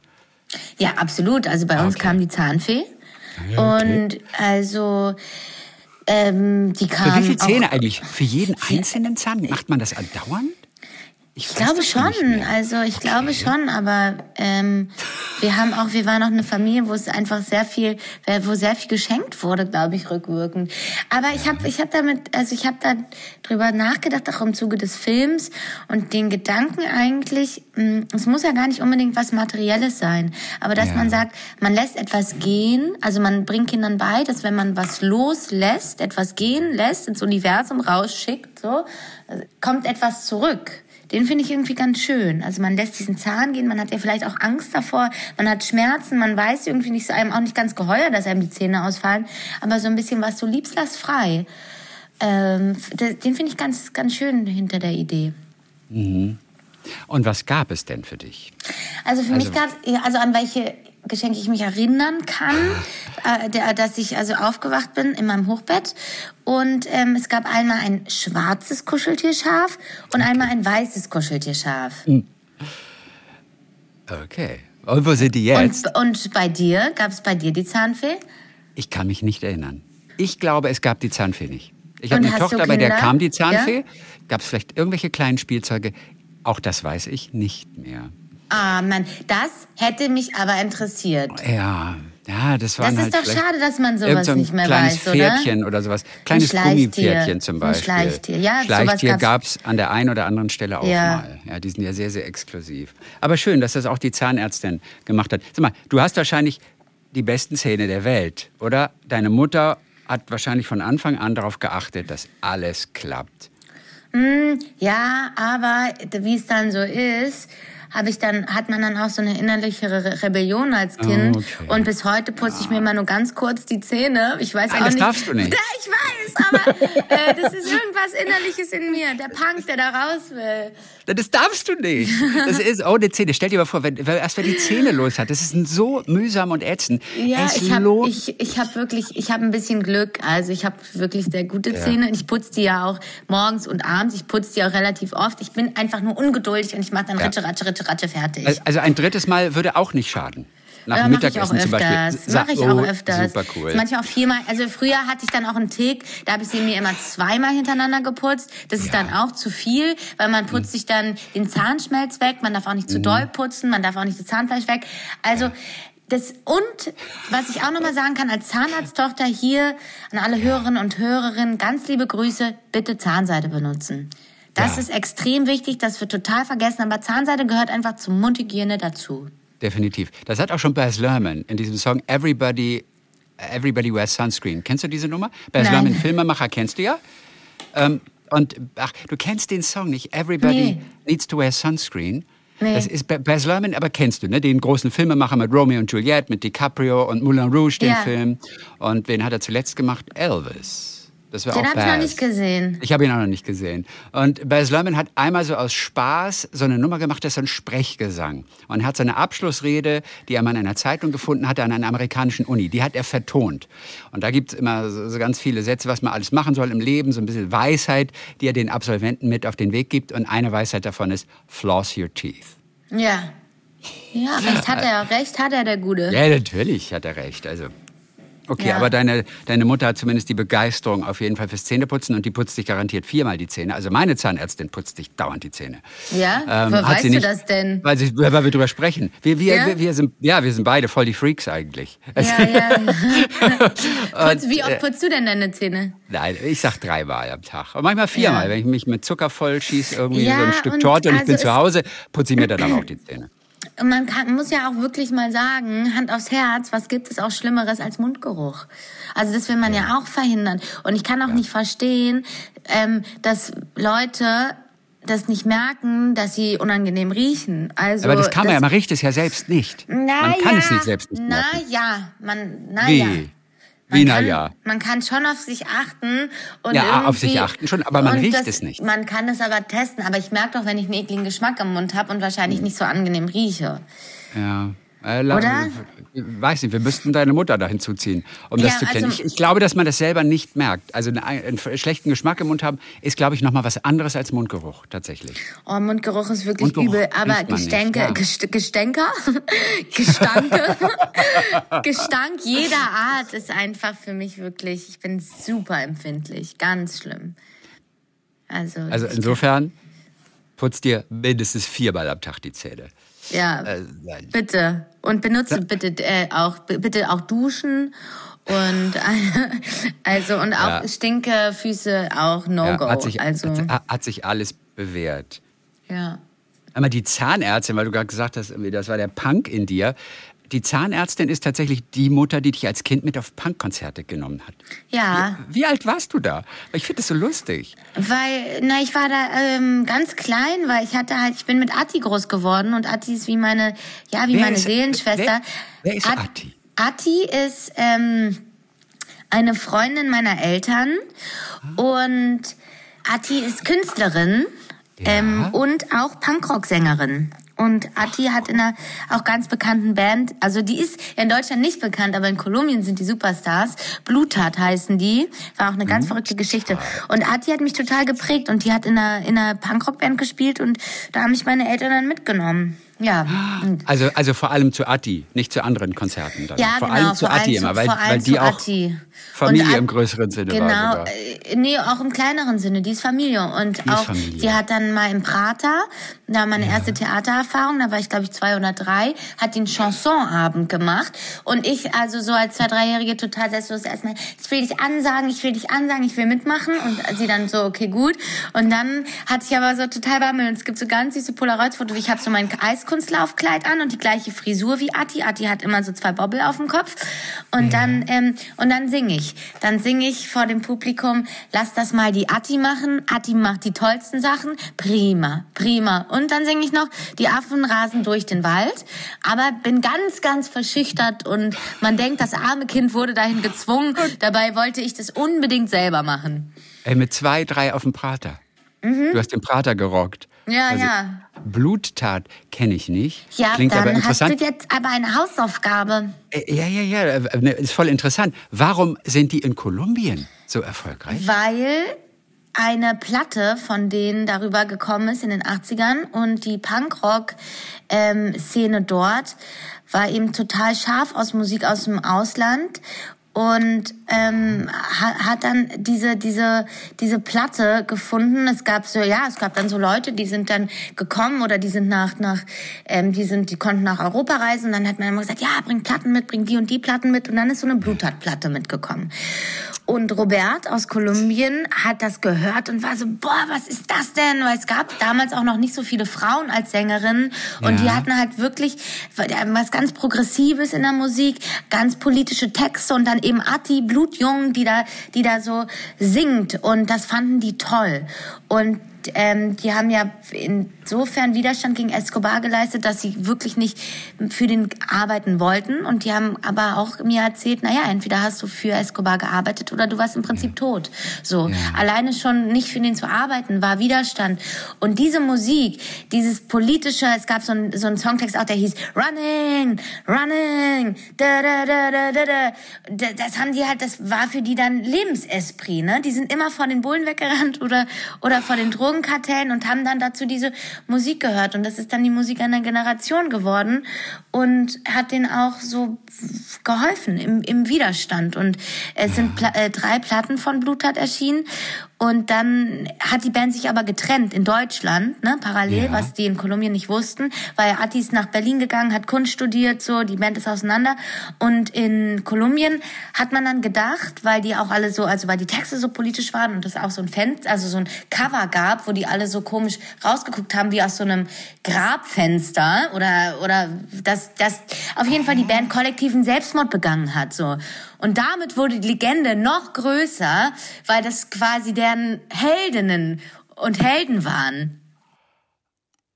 Ja, absolut. Also bei uns kam die Zahnfee. Ja, okay. Und also ähm, die kam. Für wie viele Zähne eigentlich? Für jeden einzelnen Zahn? Macht man das andauernd? Ich, ich glaube schon, also ich okay. glaube schon, aber ähm, wir haben auch, wir waren auch eine Familie, wo es einfach sehr viel, wo sehr viel geschenkt wurde, glaube ich, rückwirkend. Aber ich habe, ich habe damit, also ich habe da drüber nachgedacht, auch im Zuge des Films und den Gedanken eigentlich, hm, es muss ja gar nicht unbedingt was Materielles sein, aber dass ja. man sagt, man lässt etwas gehen, also man bringt Kindern bei, dass wenn man was loslässt, etwas gehen lässt, ins Universum rausschickt, so, kommt etwas zurück den finde ich irgendwie ganz schön. Also man lässt diesen Zahn gehen, man hat ja vielleicht auch Angst davor, man hat Schmerzen, man weiß irgendwie nicht, so einem auch nicht ganz geheuer, dass einem die Zähne ausfallen, aber so ein bisschen was du liebst, lass frei. Ähm, den finde ich ganz, ganz schön hinter der Idee. Mhm. Und was gab es denn für dich? Also für also, mich gab es, also an welche Geschenke ich mich erinnern kann, äh, der, dass ich also aufgewacht bin in meinem Hochbett. Und ähm, es gab einmal ein schwarzes Kuscheltierschaf und einmal ein weißes Kuscheltierschaf. Hm. Okay. Und wo sind die jetzt? Und, und bei dir? Gab es bei dir die Zahnfee? Ich kann mich nicht erinnern. Ich glaube, es gab die Zahnfee nicht. Ich habe eine Tochter, bei der kam die Zahnfee. Ja? Gab es vielleicht irgendwelche kleinen Spielzeuge? Auch das weiß ich nicht mehr. Ah, Mann, das hätte mich aber interessiert. Ja. Ja, das war Das ist halt doch vielleicht schade, dass man sowas so ein nicht mehr kleines weiß, oder? Pferdchen oder sowas. Kleines. Gummipferdchen zum Ein Beispiel. Schleichtier, ja, Schleichtier gab's- gab's an der einen oder anderen Stelle auch Ja. mal. Ja, die sind ja sehr, sehr exklusiv. Aber schön, dass das auch die Zahnärztin gemacht hat. Sag mal, du hast wahrscheinlich die besten Zähne der Welt, oder? Deine Mutter hat wahrscheinlich von Anfang an darauf geachtet, dass alles klappt. Ja, aber wie es dann so ist, habe ich dann hat man dann auch so eine innerliche Re Rebellion als Kind Okay. und bis heute putze ich mir immer nur ganz kurz die Zähne. Ich weiß Nein, auch das nicht. darfst du nicht. Ja, ich weiß, aber äh, das ist irgendwas innerliches in mir, der Punk, der da raus will. Das darfst du nicht. Das ist ohne Zähne. Stell dir mal vor, wenn, erst wenn die Zähne los hat, das ist so mühsam und ätzend. Ja, es ich habe ich, ich hab wirklich, ich habe ein bisschen Glück. Also ich habe wirklich sehr gute Zähne. Ich putze die ja auch morgens und abends. Ich putze die auch relativ oft. Ich bin einfach nur ungeduldig und ich mache dann Ja. Ritsche, Ratsche, Ritsche, Ratsche fertig. Also ein drittes Mal würde auch nicht schaden. Nach Ja, Mittagessen zum Beispiel. Sa- Mache ich oh, auch öfters. Super cool. Manchmal auch viermal. Also früher hatte ich dann auch einen Tick, da habe ich sie mir immer zweimal hintereinander geputzt. Das ist Ja. dann auch zu viel, weil man putzt sich dann den Zahnschmelz weg, man darf auch nicht zu doll putzen, man darf auch nicht das Zahnfleisch weg. Also das und was ich auch noch mal sagen kann als Zahnarzttochter hier an alle Hörerinnen und Hörerinnen ganz liebe Grüße, bitte Zahnseide benutzen. Das Ja. ist extrem wichtig, das wird total vergessen, aber Zahnseide gehört einfach zur Mundhygiene dazu. Definitiv. Das hat auch schon Baz Luhrmann in diesem Song Everybody, Everybody Wears Sunscreen. Kennst du diese Nummer? Baz Nein. Luhrmann, Filmemacher, kennst du ja? Ähm, und ach, du kennst den Song nicht. Everybody Nee. needs to wear sunscreen. Nee. Das ist Ba- Baz Luhrmann, aber kennst du, ne? Den großen Filmemacher mit Romeo und Juliette, mit DiCaprio und Moulin Rouge, den Ja. Film. Und wen hat er zuletzt gemacht? Elvis. Das war Den habe ich noch nicht gesehen. Ich habe ihn auch noch nicht gesehen. Und Baz Luhrmann hat einmal so aus Spaß so eine Nummer gemacht, das ist so ein Sprechgesang. Und hat seine Abschlussrede, die er mal in einer Zeitung gefunden hatte, an einer amerikanischen Uni, die hat er vertont. Und da gibt es immer so, so ganz viele Sätze, was man alles machen soll im Leben, so ein bisschen Weisheit, die er den Absolventen mit auf den Weg gibt. Und eine Weisheit davon ist, floss your teeth. Ja. Ja, recht hat er, recht hat er, der Gute. Ja, natürlich hat er recht. Also. Okay, Ja. aber deine, deine Mutter hat zumindest die Begeisterung auf jeden Fall fürs Zähneputzen und die putzt dich garantiert viermal die Zähne. Also meine Zahnärztin putzt dich dauernd die Zähne. Ja? Ähm, Woher weißt sie du nicht- das denn? Weil, sie, weil wir drüber sprechen. Wir, wir, Ja? wir, wir, sind, ja, wir sind beide voll die Freaks eigentlich. Ja, ja. Putz, wie äh, oft putzt du denn deine Zähne? Nein, ich sag dreimal am Tag. Und manchmal viermal. Ja. Wenn ich mich mit Zucker voll schieße, irgendwie so ein Stück Torte und ich also bin es- zu Hause, putze ich mir dann auch die Zähne. Und man kann, muss ja auch wirklich mal sagen, Hand aufs Herz, was gibt es auch Schlimmeres als Mundgeruch? Also das will man ja, auch verhindern. Und ich kann auch nicht verstehen, ähm, dass Leute das nicht merken, dass sie unangenehm riechen. Also Aber das kann man ja, man riecht es ja selbst nicht. Na man kann ja, es nicht selbst nicht Na merken. ja, man, na Wie? ja. Man kann, ja? Man kann schon auf sich achten. Und Ja, auf sich achten schon, aber man riecht das, es nicht. Man kann es aber testen. Aber ich merke doch, wenn ich einen ekligen Geschmack im Mund habe und wahrscheinlich Hm. nicht so angenehm rieche. Ja. Äh, Oder? Weiß nicht, wir müssten deine Mutter da hinzuziehen, um das Ja, zu klären. also- ich, ich glaube, dass man das selber nicht merkt. Also einen, einen schlechten Geschmack im Mund haben, ist, glaube ich, noch mal was anderes als Mundgeruch, tatsächlich. Oh, Mundgeruch ist wirklich Mundgeruch übel. Aber Gestänke, ja. Gest Gestänker, Gestanke, Gestank jeder Art ist einfach für mich wirklich, ich bin super empfindlich. Ganz schlimm. Also, Also insofern putz dir mindestens viermal am Tag die Zähne. Ja, Äh, bitte. Und benutze bitte äh, auch bitte auch duschen und also und auch Ja. Stinkefüße auch no Ja, go. hat, sich, also hat, hat sich alles bewährt. ja. Aber die Zahnärztin, weil du gerade gesagt hast, das war der Punk in dir. Die Zahnärztin ist tatsächlich die Mutter, die dich als Kind mit auf Punkkonzerte genommen hat. Ja, Wie alt warst du da? Ich finde das so lustig. weil na ich war da ähm, ganz klein, weil ich hatte halt ich bin mit Atti groß geworden und Atti ist wie meine ja wie Wer meine ist- Seelenschwester. wer- wer ist At- Atti? Atti ist ähm, eine Freundin meiner Eltern und Atti ist Künstlerin Ja. ähm, und auch Punkrock-Sängerin. Und Atti hat in einer auch ganz bekannten Band, also die ist in Deutschland nicht bekannt, aber in Kolumbien sind die Superstars. Blutat heißen die. War auch eine ganz verrückte Geschichte. Und Atti hat mich total geprägt und die hat in einer, in einer Punkrock-Band gespielt und da haben mich meine Eltern dann mitgenommen. Ja. Also, also vor allem zu Atti, nicht zu anderen Konzerten. Dann. Ja, vor genau, allem zu vor Atti immer, weil, weil die auch Atti. Familie Und im größeren Sinne war Genau, äh, nee, auch im kleineren Sinne. Die ist Familie. Und ist auch, Familie. sie hat dann mal im Prater, da war meine erste Theatererfahrung, da war ich glaube ich zwei oder drei, hat den Chansonabend gemacht. Und ich, also so als zwei, dreijährige, total selbstlos erstmal, ich will dich ansagen, ich will dich ansagen, ich will mitmachen. Und sie dann so, okay, gut. Und dann hatte ich aber so total Bammel. Und es gibt so ganz süße Polaroid-Fotos. Ich habe so mein Eiskunstlaufkleid an und die gleiche Frisur wie Atti. Atti hat immer so zwei Bobbel auf dem Kopf. Und dann, ähm, und dann singe ich. Dann singe ich vor dem Publikum, lass das mal die Atti machen. Atti macht die tollsten Sachen. Prima, prima. Und dann singe ich noch, die Affen rasen durch den Wald. Aber bin ganz, ganz verschüchtert und man denkt, das arme Kind wurde dahin gezwungen. Dabei wollte ich das unbedingt selber machen. Ey, mit zwei, drei auf dem Prater. Du hast den Prater gerockt. Mhm. Ja, also, ja. Bluttat kenne ich nicht. Ja, Klingt aber dann hast du interessant. jetzt aber eine Hausaufgabe. Äh, Ja, ja, ja, ne, ist voll interessant. Warum sind die in Kolumbien so erfolgreich? Weil eine Platte von denen darüber gekommen ist in den 80ern und die Punkrock-Szene dort war eben total scharf aus Musik aus dem Ausland und ähm, hat, dann diese diese diese Platte gefunden. Es gab so ja, es gab dann so Leute, die sind dann gekommen oder die sind nach nach ähm, die sind die konnten nach Europa reisen. Und dann hat man immer gesagt, ja, bring Platten mit, bring die und die Platten mit und dann ist so eine Bluttat-Platte mitgekommen. Und Robert aus Kolumbien hat das gehört und war so, boah, was ist das denn? Weil es gab damals auch noch nicht so viele Frauen als Sängerinnen und die Ja. hatten halt wirklich was ganz Progressives in der Musik, ganz politische Texte und dann eben Atti, Blutjung, die da, die da so singt und das fanden die toll. Und ähm, die haben ja insofern Widerstand gegen Escobar geleistet, dass sie wirklich nicht für den arbeiten wollten. Und die haben aber auch mir erzählt, naja, entweder hast du für Escobar gearbeitet oder du warst im Prinzip tot. So, alleine schon nicht für den zu arbeiten war Widerstand. Und diese Musik, dieses politische, es gab so einen so einen Songtext auch, der hieß Running, Running, da da da da da da. Da- Das haben die halt, das war für die dann Lebensesprit, ne? Die sind immer vor den Bullen weggerannt oder oder vor den Drogenkartellen und haben dann dazu diese Musik gehört. Und das ist dann die Musik einer Generation geworden. Und hat denen auch so geholfen im, im Widerstand. Und es sind Pla äh, drei Platten von Bluttat erschienen. Und dann hat die Band sich aber getrennt in Deutschland, ne, parallel, Ja. was die in Kolumbien nicht wussten, weil Atti ist nach Berlin gegangen, hat Kunst studiert, so, die Band ist auseinander. Und in Kolumbien hat man dann gedacht, weil die auch alle so, also weil die Texte so politisch waren und es auch so ein Fenster, also so ein Cover gab, wo die alle so komisch rausgeguckt haben, wie aus so einem Grabfenster oder, oder, dass, dass auf jeden Fall die Band kollektiven Selbstmord begangen hat, so. Und damit wurde die Legende noch größer, weil das quasi deren Heldinnen und Helden waren.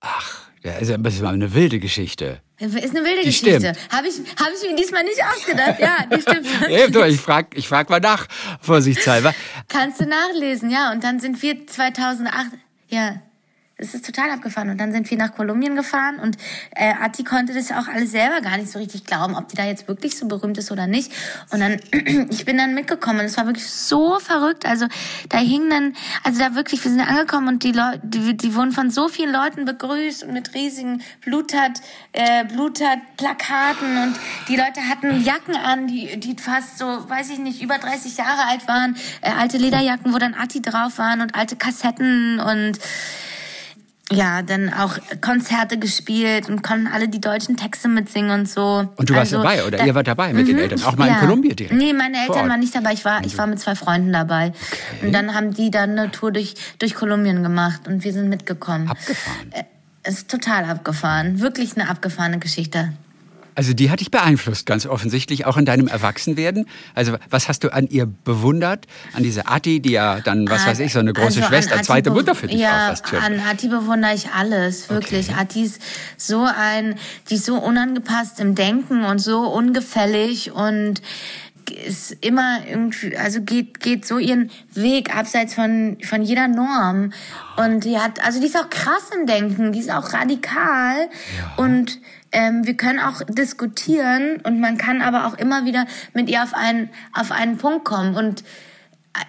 Ach, ja, ist ja- das ist mal eine wilde Geschichte. Ist eine wilde Die Geschichte. stimmt. Habe ich, hab ich mir diesmal nicht ausgedacht. Ja, die stimmt. Ja, du, ich frag, ich frag mal nach, vorsichtshalber. Kannst du nachlesen, ja. Und dann sind wir 2008, ja, es ist total abgefahren. Und dann sind wir nach Kolumbien gefahren und äh, Atti konnte das auch alles selber gar nicht so richtig glauben, ob die da jetzt wirklich so berühmt ist oder nicht. Und dann, ich bin dann mitgekommen und es war wirklich so verrückt. Also da hingen dann, also da wirklich, wir sind angekommen und die Leute, die, die wurden von so vielen Leuten begrüßt und mit riesigen Bluttat, äh, Bluttat-Plakaten und die Leute hatten Jacken an, die, die fast so, weiß ich nicht, über 30 Jahre alt waren, äh, alte Lederjacken, wo dann Atti drauf waren und alte Kassetten und ja, dann auch Konzerte gespielt und konnten alle die deutschen Texte mitsingen und so. Und du warst Also, dabei, oder da- ihr wart dabei mit den Mhm. Eltern? Auch mal in Kolumbien direkt? Nee, meine Eltern waren nicht dabei. Ich war, ich war mit zwei Freunden dabei. Und dann haben die dann eine Tour durch, durch Kolumbien gemacht und wir sind mitgekommen. Abgefahren. Äh, Es ist total abgefahren. Wirklich eine abgefahrene Geschichte. Also die hat dich beeinflusst, ganz offensichtlich, auch in deinem Erwachsenwerden. Also was hast du an ihr bewundert? An diese Atti, die ja dann, was weiß ich, so eine große Also an Schwester, zweite Mutter für dich ja, auch fast schon. an Atti bewundere ich alles, wirklich. Atti ist so ein, die ist so unangepasst im Denken und so ungefällig und ist immer irgendwie, also geht, geht so ihren Weg abseits von, von jeder Norm. Und die hat, also die ist auch krass im Denken, die ist auch radikal und ähm, wir können auch diskutieren und man kann aber auch immer wieder mit ihr auf einen, auf einen Punkt kommen und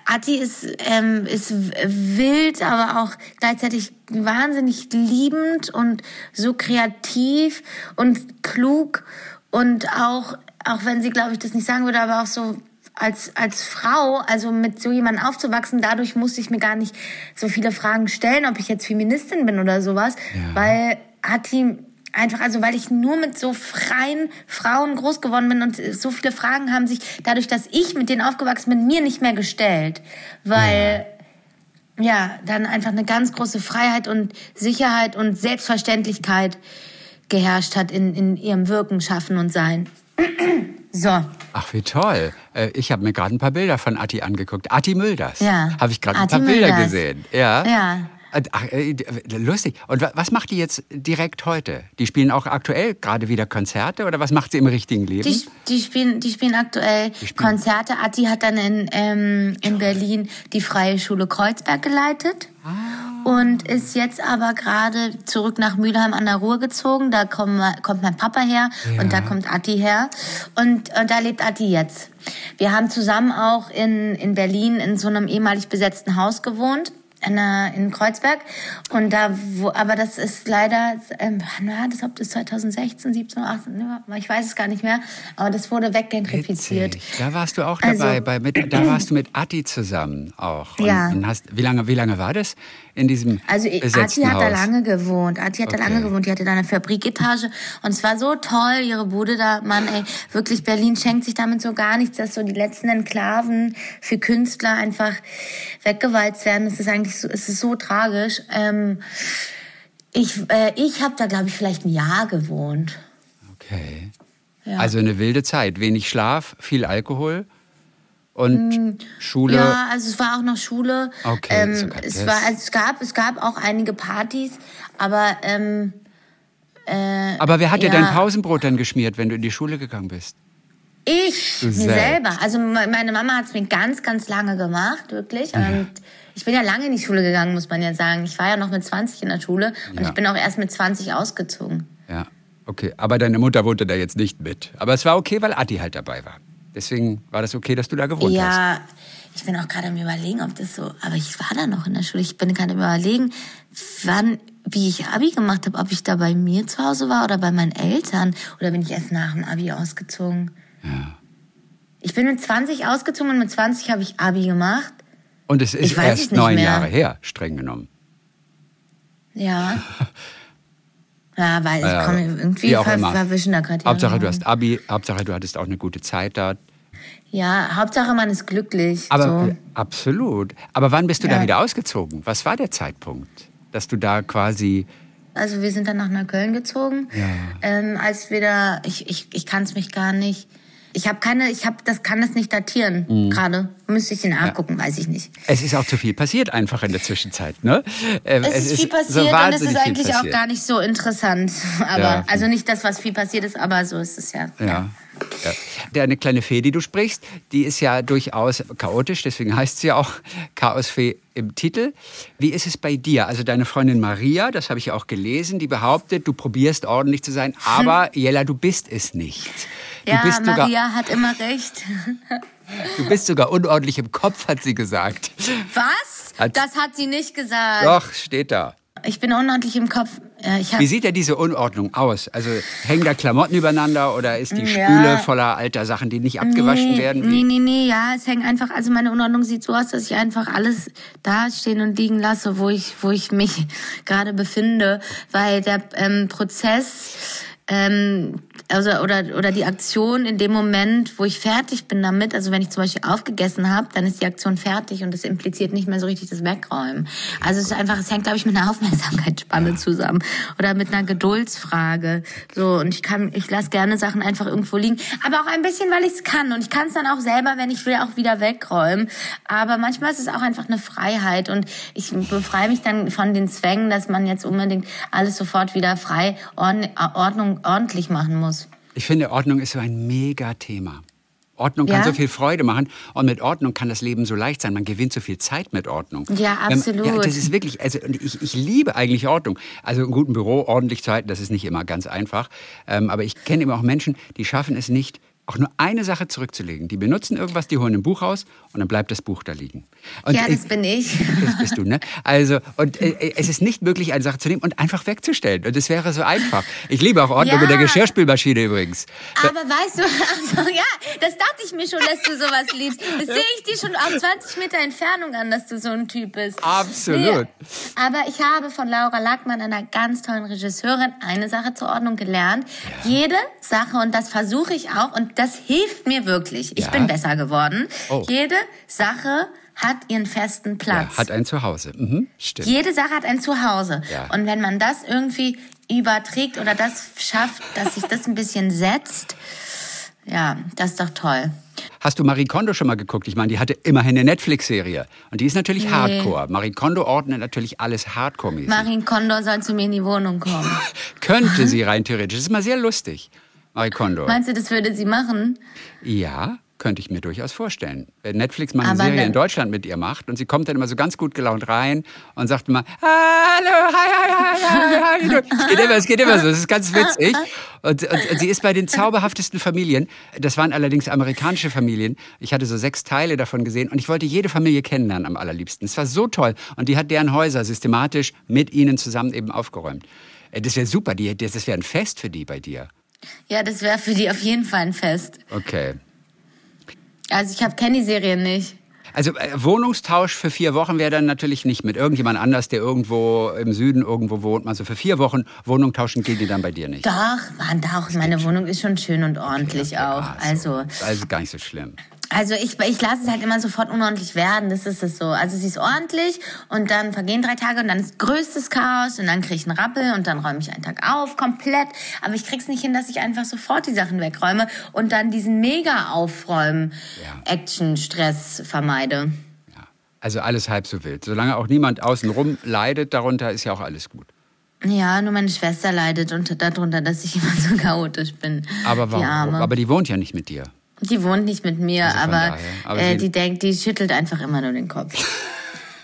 Atti ist, ähm, ist wild, aber auch gleichzeitig wahnsinnig liebend und so kreativ und klug und auch, auch wenn sie, glaube ich, das nicht sagen würde, aber auch so als, als Frau, also mit so jemandem aufzuwachsen, dadurch musste ich mir gar nicht so viele Fragen stellen, ob ich jetzt Feministin bin oder sowas, ja. weil Atti einfach, also weil ich nur mit so freien Frauen groß geworden bin und so viele Fragen haben sich dadurch, dass ich mit denen aufgewachsen bin, mir nicht mehr gestellt, weil ja, ja dann einfach eine ganz große Freiheit und Sicherheit und Selbstverständlichkeit geherrscht hat in, in ihrem Wirken, Schaffen und Sein. so. Ach, wie toll. Äh, ich habe mir gerade ein paar Bilder von Atti angeguckt. Atti Mülders. Ja. Habe ich gerade ein paar Bilder Mülders. gesehen. Ja. Ja. Ach, äh, lustig. Und was macht die jetzt direkt heute? Die spielen auch aktuell gerade wieder Konzerte oder was macht sie im richtigen Leben? Die, die spielen, die spielen aktuell die spielen. Konzerte. Atti hat dann in, ähm, in Berlin die Freie Schule Kreuzberg geleitet. Ah. Und ist jetzt aber gerade zurück nach Mülheim an der Ruhr gezogen. Da kommt, kommt mein Papa her ja. und da kommt Atti her. Und, und da lebt Atti jetzt. Wir haben zusammen auch in, in Berlin in so einem ehemalig besetzten Haus gewohnt in, in Kreuzberg. Und da wo aber das ist leider ähm, na, das ob das 2016 17 18 ich weiß es gar nicht mehr aber das wurde weggentrifiziert. Da warst du auch dabei also, bei mit, da warst du mit Atti zusammen auch. Und, ja. und hast wie lange wie lange war das in diesem Also Ati hat da lange gewohnt. Ati hat okay. da lange gewohnt. Die hatte da eine Fabriketage und es war so toll, ihre Bude da. Mann, ey, wirklich Berlin schenkt sich damit so gar nichts, dass so die letzten Enklaven für Künstler einfach weggewalzt werden. Es ist eigentlich so, es ist so tragisch. Ähm, ich äh, ich habe da glaube ich vielleicht ein Jahr gewohnt. Okay. Ja. Also eine wilde Zeit, wenig Schlaf, viel Alkohol und hm, Schule. Ja, also es war auch noch Schule. Okay. Ähm, es war, also es gab, es gab auch einige Partys, aber ähm, äh, aber wer hat ja. dir dein Pausenbrot dann geschmiert, wenn du in die Schule gegangen bist? Ich, mir selber. Also meine Mama hat es mir ganz, ganz lange gemacht, wirklich. Ja. Und ich bin ja lange in die Schule gegangen, muss man ja sagen. Ich war ja noch mit 20 in der Schule und ja. ich bin auch erst mit 20 ausgezogen. Ja, okay. Aber deine Mutter wohnte da jetzt nicht mit. Aber es war okay, weil Adi halt dabei war. Deswegen war das okay, dass du da gewohnt ja, hast. Ja, ich bin auch gerade am überlegen, ob das so. Aber ich war da noch in der Schule. Ich bin gerade am überlegen, wann, wie ich Abi gemacht habe, ob ich da bei mir zu Hause war oder bei meinen Eltern. Oder bin ich erst nach dem Abi ausgezogen? Ja. Ich bin mit 20 ausgezogen und mit 20 habe ich Abi gemacht. Und es ist erst neun mehr. Jahre her, streng genommen. Ja. Ja, weil ich komme irgendwie ver verwischen da gerade. Hauptsache, du hast Abi, Hauptsache, du hattest auch eine gute Zeit da. Ja, Hauptsache, man ist glücklich. Aber so. absolut. Aber wann bist du ja. da wieder ausgezogen? Was war der Zeitpunkt, dass du da quasi also wir sind dann nach Neukölln gezogen. Ja. Ähm, als wir da, ich, ich, ich kann es mich gar nicht ich habe keine, ich habe, das kann das nicht datieren mhm. gerade. Müsste ich nachgucken, ja. weiß ich nicht. Es ist auch zu viel passiert einfach in der Zwischenzeit, ne? Ähm, es, es, ist viel passiert so und es ist eigentlich auch gar nicht so interessant. Aber ja. also nicht das, was viel passiert ist, aber so ist es ja. ja. ja. Ja. Der eine kleine Fee, die du sprichst, die ist ja durchaus chaotisch, deswegen heißt sie ja auch Chaosfee im Titel. Wie ist es bei dir? Also deine Freundin Maria, das habe ich ja auch gelesen, die behauptet, du probierst ordentlich zu sein, aber Jella, du bist es nicht. Du ja, bist Maria sogar, hat immer recht. Du bist sogar unordentlich im Kopf, hat sie gesagt. Was? Hat, das hat sie nicht gesagt. Doch, steht da. Ich bin unordentlich im Kopf. Wie sieht denn diese Unordnung aus? Also hängen da Klamotten übereinander oder ist die ja. Spüle voller alter Sachen, die nicht abgewaschen nee, werden? Wie? Nee, nee, nee, ja, es hängt einfach, also meine Unordnung sieht so aus, dass ich einfach alles da stehen und liegen lasse, wo ich, wo ich mich gerade befinde, weil der ähm, Prozess ähm, also oder oder die Aktion in dem Moment, wo ich fertig bin damit, also wenn ich zum Beispiel aufgegessen habe, dann ist die Aktion fertig und das impliziert nicht mehr so richtig das Wegräumen. Also es ist einfach, es hängt, glaube ich, mit einer Aufmerksamkeitsspanne zusammen oder mit einer Geduldsfrage. So und ich kann, ich lasse gerne Sachen einfach irgendwo liegen, aber auch ein bisschen, weil ich es kann und ich kann es dann auch selber, wenn ich will, auch wieder wegräumen. Aber manchmal ist es auch einfach eine Freiheit und ich befreie mich dann von den Zwängen, dass man jetzt unbedingt alles sofort wieder frei Ordnung ordentlich machen muss. Ich finde, Ordnung ist so ein Mega-Thema. Ordnung kann ja? so viel Freude machen und mit Ordnung kann das Leben so leicht sein. Man gewinnt so viel Zeit mit Ordnung. Ja, absolut. Ja, das ist wirklich, also ich, ich liebe eigentlich Ordnung. Also ein guten Büro ordentlich zu halten, das ist nicht immer ganz einfach. Ähm, aber ich kenne eben auch Menschen, die schaffen es nicht, auch nur eine Sache zurückzulegen. Die benutzen irgendwas, die holen ein Buch raus und dann bleibt das Buch da liegen. Und ja, das bin ich. Das bist du, ne? Also, und äh, es ist nicht möglich, eine Sache zu nehmen und einfach wegzustellen. Und es wäre so einfach. Ich liebe auch Ordnung Ja. mit der Geschirrspülmaschine übrigens. Aber weißt du, also, ja, das dachte ich mir schon, dass du sowas liebst. Das sehe ich dir schon auf 20 Meter Entfernung an, dass du so ein Typ bist. Absolut. aber ich habe von Laura Lackmann, einer ganz tollen Regisseurin, eine Sache zur Ordnung gelernt. Jede Sache, und das versuche ich auch, und das hilft mir wirklich. Ich Ja. bin besser geworden. Oh. Jede Sache hat ihren festen Platz. Ja, hat ein Zuhause. Mhm, stimmt. Jede Sache hat ein Zuhause. Ja. Und wenn man das irgendwie überträgt oder das schafft, dass sich das ein bisschen setzt, ja, das ist doch toll. Hast du Marie Kondo schon mal geguckt? Ich meine, die hatte immerhin eine Netflix-Serie. Und die ist natürlich Nee. Hardcore. Marie Kondo ordnet natürlich alles Hardcore-mäßig. Marin Kondo soll zu mir in die Wohnung kommen. Könnte sie rein theoretisch. Das ist immer sehr lustig. Marie Kondo. Meinst du, das würde sie machen? Ja, könnte ich mir durchaus vorstellen. Wenn Netflix mal eine Aber Serie in Deutschland mit ihr macht und sie kommt dann immer so ganz gut gelaunt rein und sagt immer, hallo, hi, hi, hi, hi, hi. Es geht immer, es geht immer so, es ist ganz witzig. Und, und, und sie ist bei den zauberhaftesten Familien. Das waren allerdings amerikanische Familien. Ich hatte so sechs Teile davon gesehen und ich wollte jede Familie kennenlernen am allerliebsten. Es war so toll. Und die hat deren Häuser systematisch mit ihnen zusammen eben aufgeräumt. Äh, Das wäre super, die, das wäre ein Fest für die bei dir. Ja, das wäre für die auf jeden Fall ein Fest. Okay. Also ich habe kenne die Serie nicht. Also äh, Wohnungstausch für vier Wochen wäre dann natürlich nicht mit irgendjemand anders, der irgendwo im Süden irgendwo wohnt. Also für vier Wochen Wohnung tauschen geht die dann bei dir nicht. Doch, Mann, doch, meine Wohnung ist schon schön und ordentlich auch. Ah, Also, so. Also gar nicht so schlimm. Also ich, ich lasse es halt immer sofort unordentlich werden, das ist es so. Also sie ist ordentlich und dann vergehen drei Tage und dann ist größtes Chaos und dann kriege ich einen Rappel und dann räume ich einen Tag auf, komplett. Aber ich krieg's nicht hin, dass ich einfach sofort die Sachen wegräume und dann diesen mega aufräumen Ja. Action-Stress vermeide. Ja. Also alles halb so wild. Solange auch niemand außenrum leidet darunter, ist ja auch alles gut. Ja, nur meine Schwester leidet unter, darunter, dass ich immer so chaotisch bin. Aber warum? Aber die wohnt ja nicht mit dir. Die wohnt nicht mit mir, Also aber, daher. Aber äh, die denkt, die schüttelt einfach immer nur den Kopf.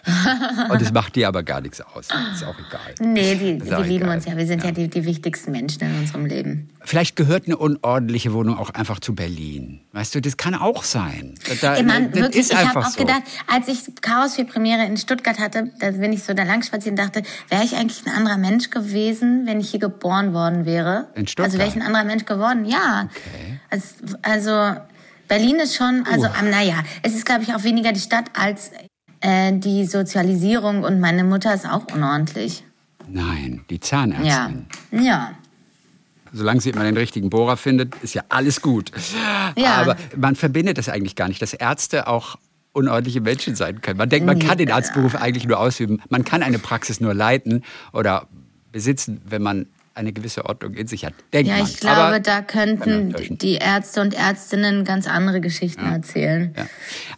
Und es macht dir aber gar nichts aus. Ist auch egal. Nee, die, auch lieben egal. uns ja. Wir sind ja, die, die wichtigsten Menschen in unserem Leben. Vielleicht gehört eine unordentliche Wohnung auch einfach zu Berlin. Weißt du, das kann auch sein. Da, Mann, das wirklich, ist ich habe auch so. gedacht, als ich Chaos für Premiere in Stuttgart hatte, da bin ich so da lang spazieren und dachte, wäre ich eigentlich ein anderer Mensch gewesen, wenn ich hier geboren worden wäre? In Stuttgart? Also wäre ich ein anderer Mensch geworden, ja. Okay. Also, also Berlin ist schon, also Uh. naja, es ist glaube ich auch weniger die Stadt als äh, die Sozialisierung und meine Mutter ist auch unordentlich. Nein, die Ja, Zahnärztin. ja. Solange sie immer den richtigen Bohrer findet, ist ja alles gut. Ja. Aber man verbindet das eigentlich gar nicht, dass Ärzte auch unordentliche Menschen sein können. Man denkt, man kann den Arztberuf eigentlich nur ausüben. Man kann eine Praxis nur leiten oder besitzen, wenn man eine gewisse Ordnung in sich hat. Denkt Ja, man. ich glaube, Aber da könnten man die Ärzte und Ärztinnen ganz andere Geschichten erzählen. Ja.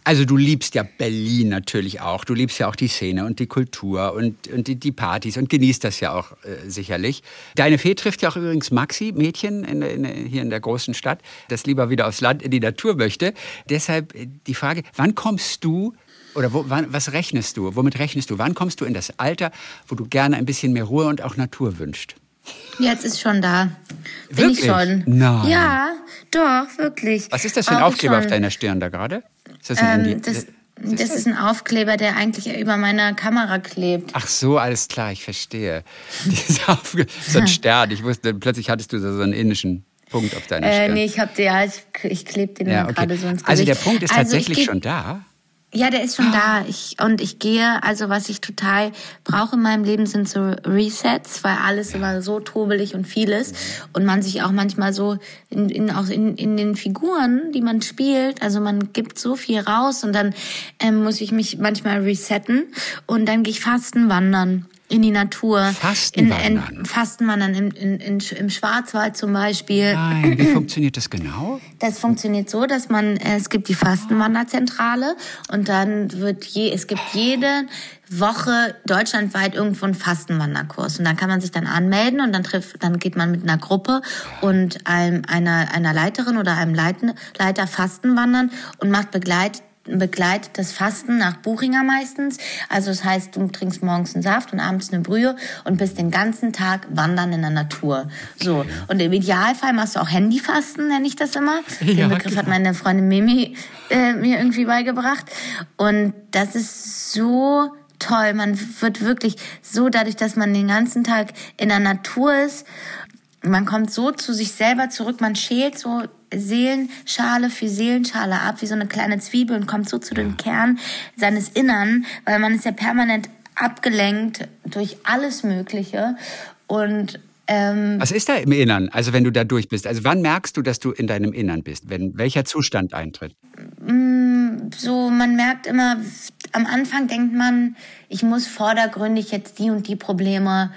Also du liebst ja Berlin natürlich auch. Du liebst ja auch die Szene und die Kultur und, und die, die Partys und genießt das ja auch äh, sicherlich. Deine Fee trifft ja auch übrigens Maxi, Mädchen in, in, hier in der großen Stadt, das lieber wieder aufs Land in die Natur möchte. Deshalb äh, die Frage, wann kommst du oder wo, wann, was rechnest du? Womit rechnest du? Wann kommst du in das Alter, wo du gerne ein bisschen mehr Ruhe und auch Natur wünschst? Jetzt ist schon da. Bin ich Wirklich? schon. Nein. Ja, doch, wirklich. Was ist das für ein ich Aufkleber auf deiner Stirn da gerade? Ist das ein Ähm, Indi- das, das ist ein Aufkleber, der eigentlich über meiner Kamera klebt. Ach so, alles klar, ich verstehe. So ein Stern. Ich wusste, plötzlich hattest du so einen indischen Punkt auf deiner Äh, Stirn. nee, ich hab den, ja, ich, ich klebe den ja, okay. gerade so ins Gesicht. Also der Punkt ist Also ich tatsächlich schon da. Ja, der ist schon da. Ich, und ich gehe, also was ich total brauche in meinem Leben sind so Resets, weil alles immer so trubelig und viel ist. Und man sich auch manchmal so in, in, auch in, in den Figuren, die man spielt, also man gibt so viel raus und dann ähm, muss ich mich manchmal resetten und dann gehe ich fasten wandern. In die Natur. Fastenwandern? In, in, Fastenwandern im, in, im Schwarzwald zum Beispiel. Nein, wie funktioniert das genau? Das funktioniert so, dass man, äh, es gibt die Fastenwanderzentrale und dann wird je, es gibt jede Woche deutschlandweit irgendwo einen Fastenwanderkurs und dann kann man sich dann anmelden und dann trifft, dann geht man mit einer Gruppe und einem, einer, einer Leiterin oder einem Leiten, Leiter Fastenwandern und macht Begleit begleitet das Fasten nach Buchinger meistens. Also das heißt, du trinkst morgens einen Saft und abends eine Brühe und bist den ganzen Tag wandern in der Natur. So. Und im Idealfall machst du auch Handyfasten, nenne ich das immer. Den Ja, Begriff hat genau. meine Freundin Mimi äh, mir irgendwie beigebracht. Und das ist so toll. Man wird wirklich so dadurch, dass man den ganzen Tag in der Natur ist, man kommt so zu sich selber zurück, man schält so Seelenschale für Seelenschale ab, wie so eine kleine Zwiebel und kommt so zu dem Kern seines Innern, weil man ist ja permanent abgelenkt durch alles Mögliche und ähm, Was ist da im Innern? Also wenn du da durch bist. Also wann merkst du, dass du in deinem Innern bist? Wenn welcher Zustand eintritt? so, man merkt immer, am Anfang denkt man, ich muss vordergründig jetzt die und die Probleme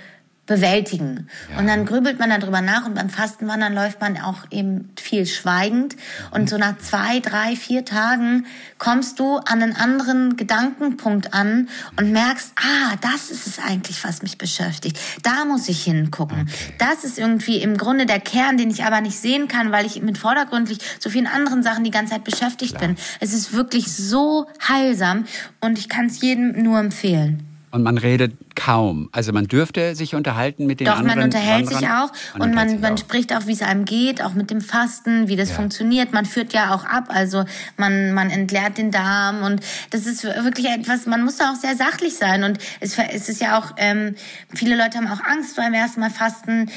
bewältigen. Und dann grübelt man darüber nach und beim Fastenwandern läuft man auch eben viel schweigend. Und so nach zwei, drei, vier Tagen kommst du an einen anderen Gedankenpunkt an und merkst, ah, das ist es eigentlich, was mich beschäftigt. Da muss ich hingucken. Das ist irgendwie im Grunde der Kern, den ich aber nicht sehen kann, weil ich mit vordergründlich so vielen anderen Sachen die ganze Zeit beschäftigt bin. Es ist wirklich so heilsam und ich kann es jedem nur empfehlen. Und man redet kaum. Also man dürfte sich unterhalten mit den Doch, anderen man unterhält sich auch Man und man, man auch. spricht auch, wie es einem geht, auch mit dem Fasten, wie das Ja. funktioniert. Man führt ja auch ab, also man, man entleert den Darm und das ist wirklich etwas, man muss da auch sehr sachlich sein und es, es ist ja auch, ähm, viele Leute haben auch Angst beim ersten Mal Fasten,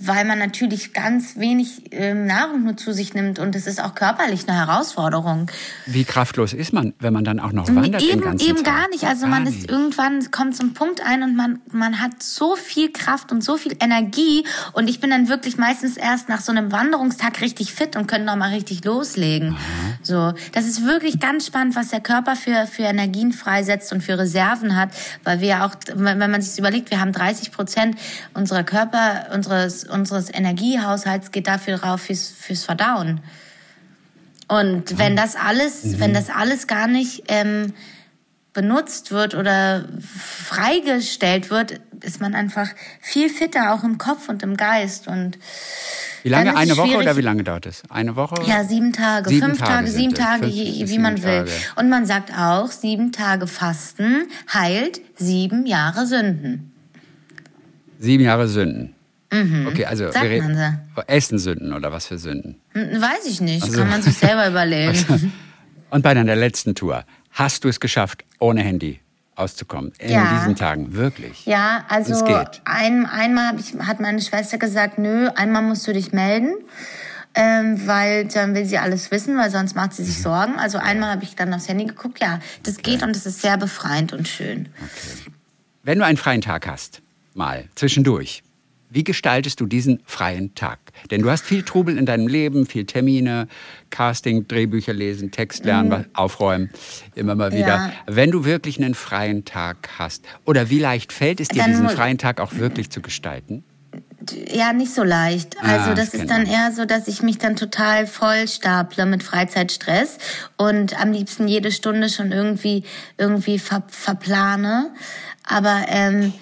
weil man natürlich ganz wenig ähm, Nahrung nur zu sich nimmt und es ist auch körperlich eine Herausforderung. Wie kraftlos ist man, wenn man dann auch noch wandert den Eben, ganzen eben Tag? gar nicht. Also Gar man nicht. ist irgendwann kommt ein Punkt ein und man man hat so viel Kraft und so viel Energie und ich bin dann wirklich meistens erst nach so einem Wanderungstag richtig fit und können noch mal richtig loslegen. So, das ist wirklich ganz spannend, was der Körper für für Energien freisetzt und für Reserven hat, weil wir auch, wenn man sich überlegt, wir haben 30 Prozent unserer Körper unseres unseres Energiehaushalts geht dafür drauf fürs fürs Verdauen. Und wenn das alles, wenn das alles gar nicht ähm, benutzt wird oder freigestellt wird, ist man einfach viel fitter, auch im Kopf und im Geist. Und Wie lange? Eine Woche schwierig- oder wie lange dauert es? Eine Woche? Ja, sieben Tage, Sieben fünf Tage sieben. Tage, je, wie sieben man will. Tage. Und man sagt auch, sieben Tage Fasten heilt sieben Jahre Sünden. Sieben Jahre Sünden. Okay, also Mhm. Sagt man Essen Sünden oder was für Sünden? Hm, Weiß ich nicht, Also- kann man sich selber überlegen. Und bei deiner letzten Tour, hast du es geschafft, ohne Handy auszukommen? In Ja. diesen Tagen, wirklich? Ja, also Es geht. ein, einmal hat meine Schwester gesagt, nö, einmal musst du dich melden, ähm, weil dann will sie alles wissen, weil sonst macht sie Mhm. sich Sorgen. Also einmal habe ich dann aufs Handy geguckt, ja, das geht und das ist sehr befreiend und schön. Wenn du einen freien Tag hast, mal zwischendurch, wie gestaltest du diesen freien Tag? Denn du hast viel Trubel in deinem Leben, viel Termine, Casting, Drehbücher lesen, Text lernen, aufräumen, immer mal wieder. Mhm. Ja. Wenn du wirklich einen freien Tag hast, oder wie leicht fällt es dir, Dann diesen freien Tag auch wirklich zu gestalten? Ja, nicht so leicht. Ah, Also das das ist dann eher so, dass ich mich dann total voll staple mit Freizeitstress und am liebsten jede Stunde schon irgendwie irgendwie ver verplane. Aber ähm,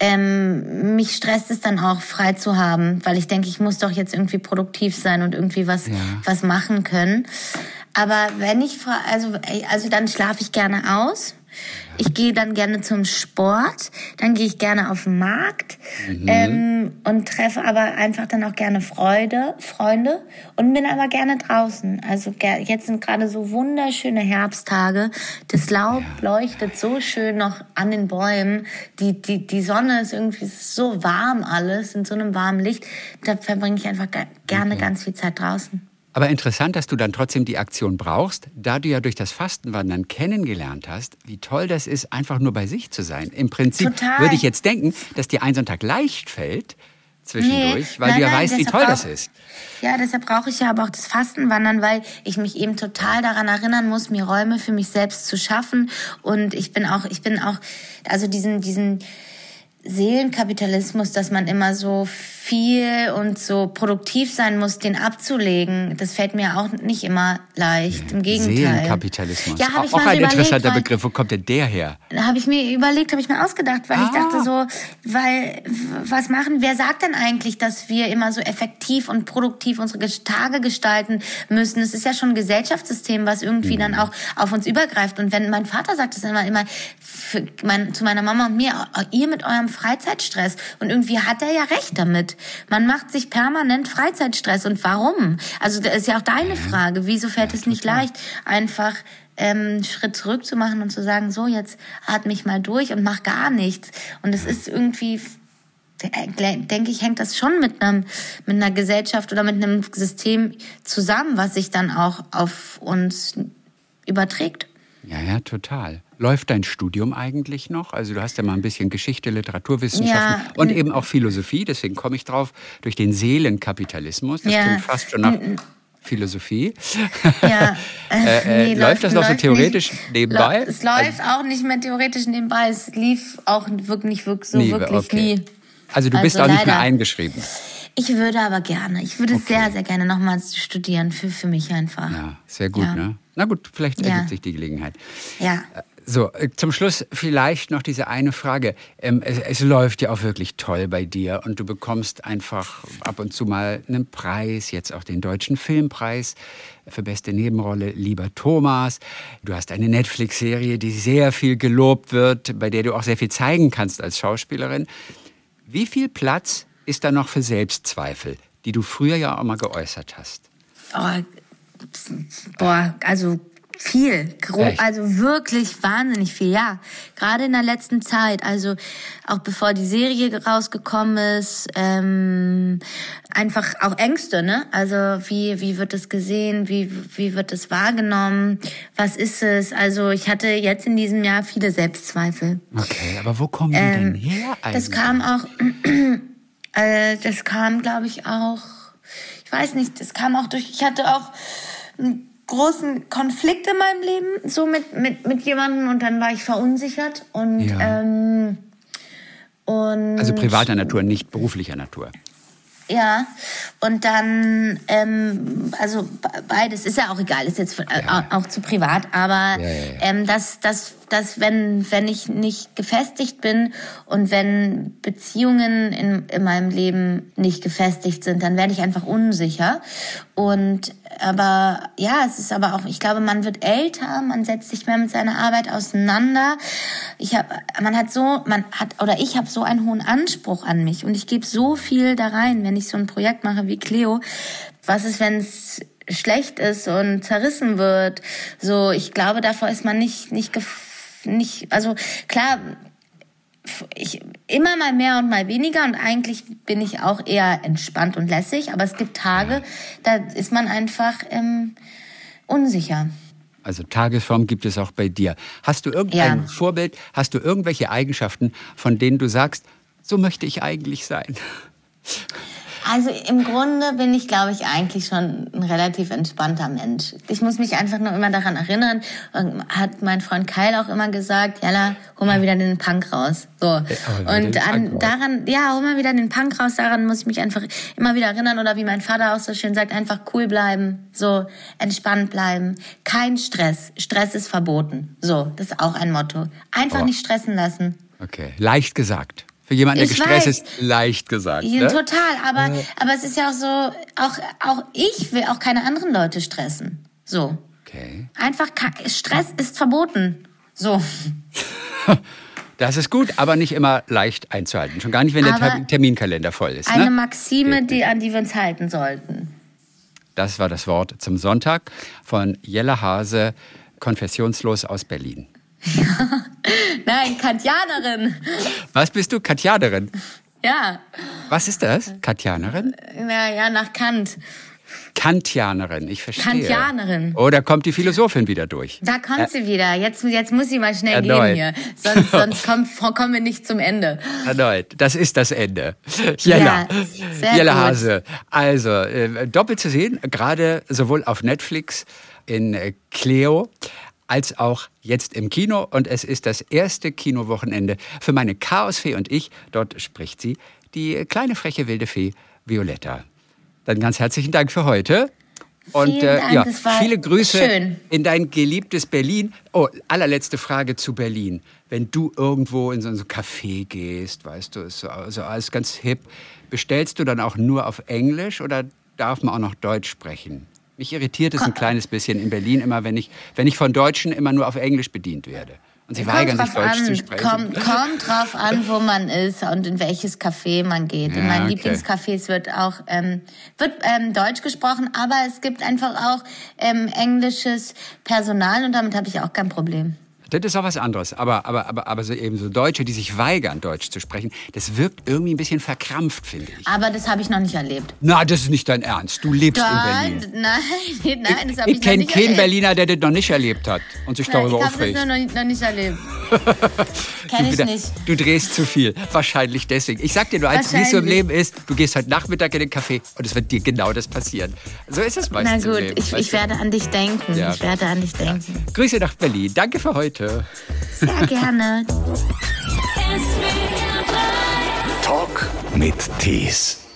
ähm, mich stresst es dann auch frei zu haben, weil ich denke, ich muss doch jetzt irgendwie produktiv sein und irgendwie was Ja. was machen können. Aber wenn ich also also dann schlafe ich gerne aus. Ich gehe dann gerne zum Sport, dann gehe ich gerne auf den Markt ähm, und treffe aber einfach dann auch gerne Freude, Freunde und bin aber gerne draußen. Also jetzt sind gerade so wunderschöne Herbsttage. Das Laub leuchtet so schön noch an den Bäumen. Die, die, die Sonne ist irgendwie so warm alles, in so einem warmen Licht. Da verbringe ich einfach ge- gerne ganz viel Zeit draußen. Aber interessant, dass du dann trotzdem die Aktion brauchst, da du ja durch das Fastenwandern kennengelernt hast, wie toll das ist, einfach nur bei sich zu sein. Im Prinzip Total. würde ich jetzt denken, dass dir ein Sonntag leicht fällt zwischendurch, weil nein, du ja nein, weißt, wie toll brauch- das ist. Ja, deshalb brauche ich ja aber auch das Fastenwandern, weil ich mich eben total daran erinnern muss, mir Räume für mich selbst zu schaffen. Und ich bin auch, ich bin auch, also diesen, diesen Seelenkapitalismus, dass man immer so viel und so produktiv sein muss, den abzulegen, das fällt mir auch nicht immer leicht. Im Gegenteil. Seelenkapitalismus. Ja, ich auch ein interessanter Begriff. Wo kommt denn der her? Habe ich mir überlegt, habe ich mir ausgedacht, weil ah. ich dachte so, weil was machen? Wer sagt denn eigentlich, dass wir immer so effektiv und produktiv unsere Tage gestalten müssen? Es ist ja schon ein Gesellschaftssystem, was irgendwie mhm. dann auch auf uns übergreift. Und wenn mein Vater sagt es immer, immer mein, zu meiner Mama und mir, ihr mit eurem Freizeitstress. Und irgendwie hat er ja recht damit. Man macht sich permanent Freizeitstress. Und warum? Also das ist ja auch deine Frage. Wieso fällt ja, es nicht leicht, einfach ähm, Schritt zurück zu machen und zu sagen, so jetzt atme ich mal durch und mach gar nichts. Und es ist irgendwie denke ich, hängt das schon mit einem mit einer Gesellschaft oder mit einem System zusammen, was sich dann auch auf uns überträgt. Ja, ja, total. Läuft dein Studium eigentlich noch? Also du hast ja mal ein bisschen Geschichte, Literaturwissenschaften ja. und eben auch Philosophie, deswegen komme ich drauf, durch den Seelenkapitalismus. Das ja. klingt fast schon nach Philosophie. Ja. äh, äh, nee, läuft, das noch so theoretisch nicht, nebenbei? Es läuft also, auch nicht mehr theoretisch nebenbei. Es lief auch wirklich, wirklich so nie, wirklich okay. nie. Also du bist also auch nicht mehr eingeschrieben. Ich würde aber gerne. Ich würde okay. sehr, sehr gerne nochmal studieren, für, für mich einfach. Ja, sehr gut, ja. ne? Na gut, vielleicht ergibt ja. sich die Gelegenheit. Ja. So, äh, zum Schluss vielleicht noch diese eine Frage. Ähm, es, es, läuft ja auch wirklich toll bei dir und du bekommst einfach ab und zu mal einen Preis, jetzt auch den Deutschen Filmpreis für beste Nebenrolle, lieber Thomas. Du hast eine Netflix-Serie, die sehr viel gelobt wird, bei der du auch sehr viel zeigen kannst als Schauspielerin. Wie viel Platz ist da noch für Selbstzweifel, die du früher ja auch mal geäußert hast? Oh, boah, also viel, also wirklich wahnsinnig viel, ja. Gerade in der letzten Zeit, also auch bevor die Serie rausgekommen ist, ähm, einfach auch Ängste, ne? Also wie wie wird es gesehen, wie wie wird es wahrgenommen, was ist es? Also ich hatte jetzt in diesem Jahr viele Selbstzweifel. Okay, aber wo kommen die ähm, denn her eigentlich? Das kam auch, äh, das kam, glaube ich auch, ich weiß nicht, das kam auch durch. Ich hatte auch großen Konflikt in meinem Leben, so mit, mit, mit jemandem und dann war ich verunsichert und, ja. ähm, und also privater Natur, nicht beruflicher Natur. Ja, und dann, ähm, also beides ist ja auch egal, ist jetzt äh, ja. auch, zu privat, aber ja, ja, ähm, dass, dass, dass wenn, wenn ich nicht gefestigt bin und wenn Beziehungen in, in meinem Leben nicht gefestigt sind, dann werde ich einfach unsicher. Und aber ja, es ist aber auch, ich glaube, man wird älter, man setzt sich mehr mit seiner Arbeit auseinander. Ich habe, man hat so, man hat oder ich habe so einen hohen Anspruch an mich und ich gebe so viel da rein, wenn ich so ein Projekt mache wie Cleo. Was ist, wenn es schlecht ist und zerrissen wird? So, ich glaube, davor ist man nicht nicht nicht, also klar, ich, immer mal mehr und mal weniger und eigentlich bin ich auch eher entspannt und lässig, aber es gibt Tage, da ist man einfach ähm, unsicher. Also Tagesform gibt es auch bei dir. Hast du irgendein ja. Vorbild, hast du irgendwelche Eigenschaften, von denen du sagst, so möchte ich eigentlich sein? Also im Grunde bin ich, glaube ich, eigentlich schon ein relativ entspannter Mensch. Ich muss mich einfach nur immer daran erinnern, hat mein Freund Kyle auch immer gesagt, Jalla, hol mal wieder den Punk raus. So. Und an, daran, ja, hol mal wieder den Punk raus, daran muss ich mich einfach immer wieder erinnern. Oder wie mein Vater auch so schön sagt, einfach cool bleiben, so entspannt bleiben. Kein Stress. Stress ist verboten. So, das ist auch ein Motto. Einfach oh. nicht stressen lassen. Okay, leicht gesagt. Für jemanden, der gestresst weiß. ist, leicht gesagt. Ja, ne? Total, aber, äh. aber es ist ja auch so, auch, auch ich will auch keine anderen Leute stressen. So. Okay. Einfach, Stress ist verboten. So. Das ist gut, aber nicht immer leicht einzuhalten. Schon gar nicht, wenn aber der Terminkalender voll ist. Eine ne? Maxime, die, an die wir uns halten sollten. Das war das Wort zum Sonntag von Jella Hase, konfessionslos aus Berlin. Nein, Kantianerin. Was bist du? Kantianerin? Ja. Was ist das? Kantianerin? Naja, nach Kant. Kantianerin, ich verstehe. Kantianerin. Oh, da kommt die Philosophin wieder durch. Da kommt äh, sie wieder. Jetzt, jetzt muss sie mal schnell erneut. gehen hier. Sonst, sonst kommen, kommen wir nicht zum Ende. Erneut. Das ist das Ende. Jella. Ja, Jella Hase. Also, äh, doppelt zu sehen, gerade sowohl auf Netflix in äh, Cleo als auch jetzt im Kino. Und es ist das erste Kinowochenende für meine Chaosfee und ich. Dort spricht sie, die kleine freche wilde Fee Violetta. Dann ganz herzlichen Dank für heute. Und äh, Dank, ja, viele Grüße schön. in dein geliebtes Berlin. Oh, allerletzte Frage zu Berlin. Wenn du irgendwo in so ein Café gehst, weißt du, ist so, so alles ganz hip, bestellst du dann auch nur auf Englisch oder darf man auch noch Deutsch sprechen? Mich irritiert es ein kleines bisschen in Berlin immer, wenn ich, wenn ich von Deutschen immer nur auf Englisch bedient werde. Und sie weigern sich, Deutsch an, zu sprechen. Kommt, kommt drauf an, wo man ist und in welches Café man geht. In Ja, meinen okay. Lieblingscafés wird auch ähm, wird ähm, Deutsch gesprochen, aber es gibt einfach auch ähm, englisches Personal und damit habe ich auch kein Problem. Das ist auch was anderes. Aber, aber, aber, aber so eben so Deutsche, die sich weigern, Deutsch zu sprechen, das wirkt irgendwie ein bisschen verkrampft, finde ich. Aber das habe ich noch nicht erlebt. Na, das ist nicht dein Ernst. Du lebst in Nein, Berlin. nein, nein, das habe ich, Ich noch kenne nicht keinen erlebt. Berliner, der das noch nicht erlebt hat und sich Nein, darüber ich habe aufregt. das nur noch nicht, noch nicht erlebt. Kenn Du ich nicht. Du drehst zu viel. Wahrscheinlich deswegen. Ich sag dir nur eins, wie es so im. Leben ist. Du gehst heute Nachmittag in den Café und es wird dir genau das passieren. So ist es Na meistens im gut, Leben. ich, ich werde an dich denken. Ja. Ich werde an dich denken. Grüße nach Berlin. Danke für heute. Sehr gerne. Talk mit Tees.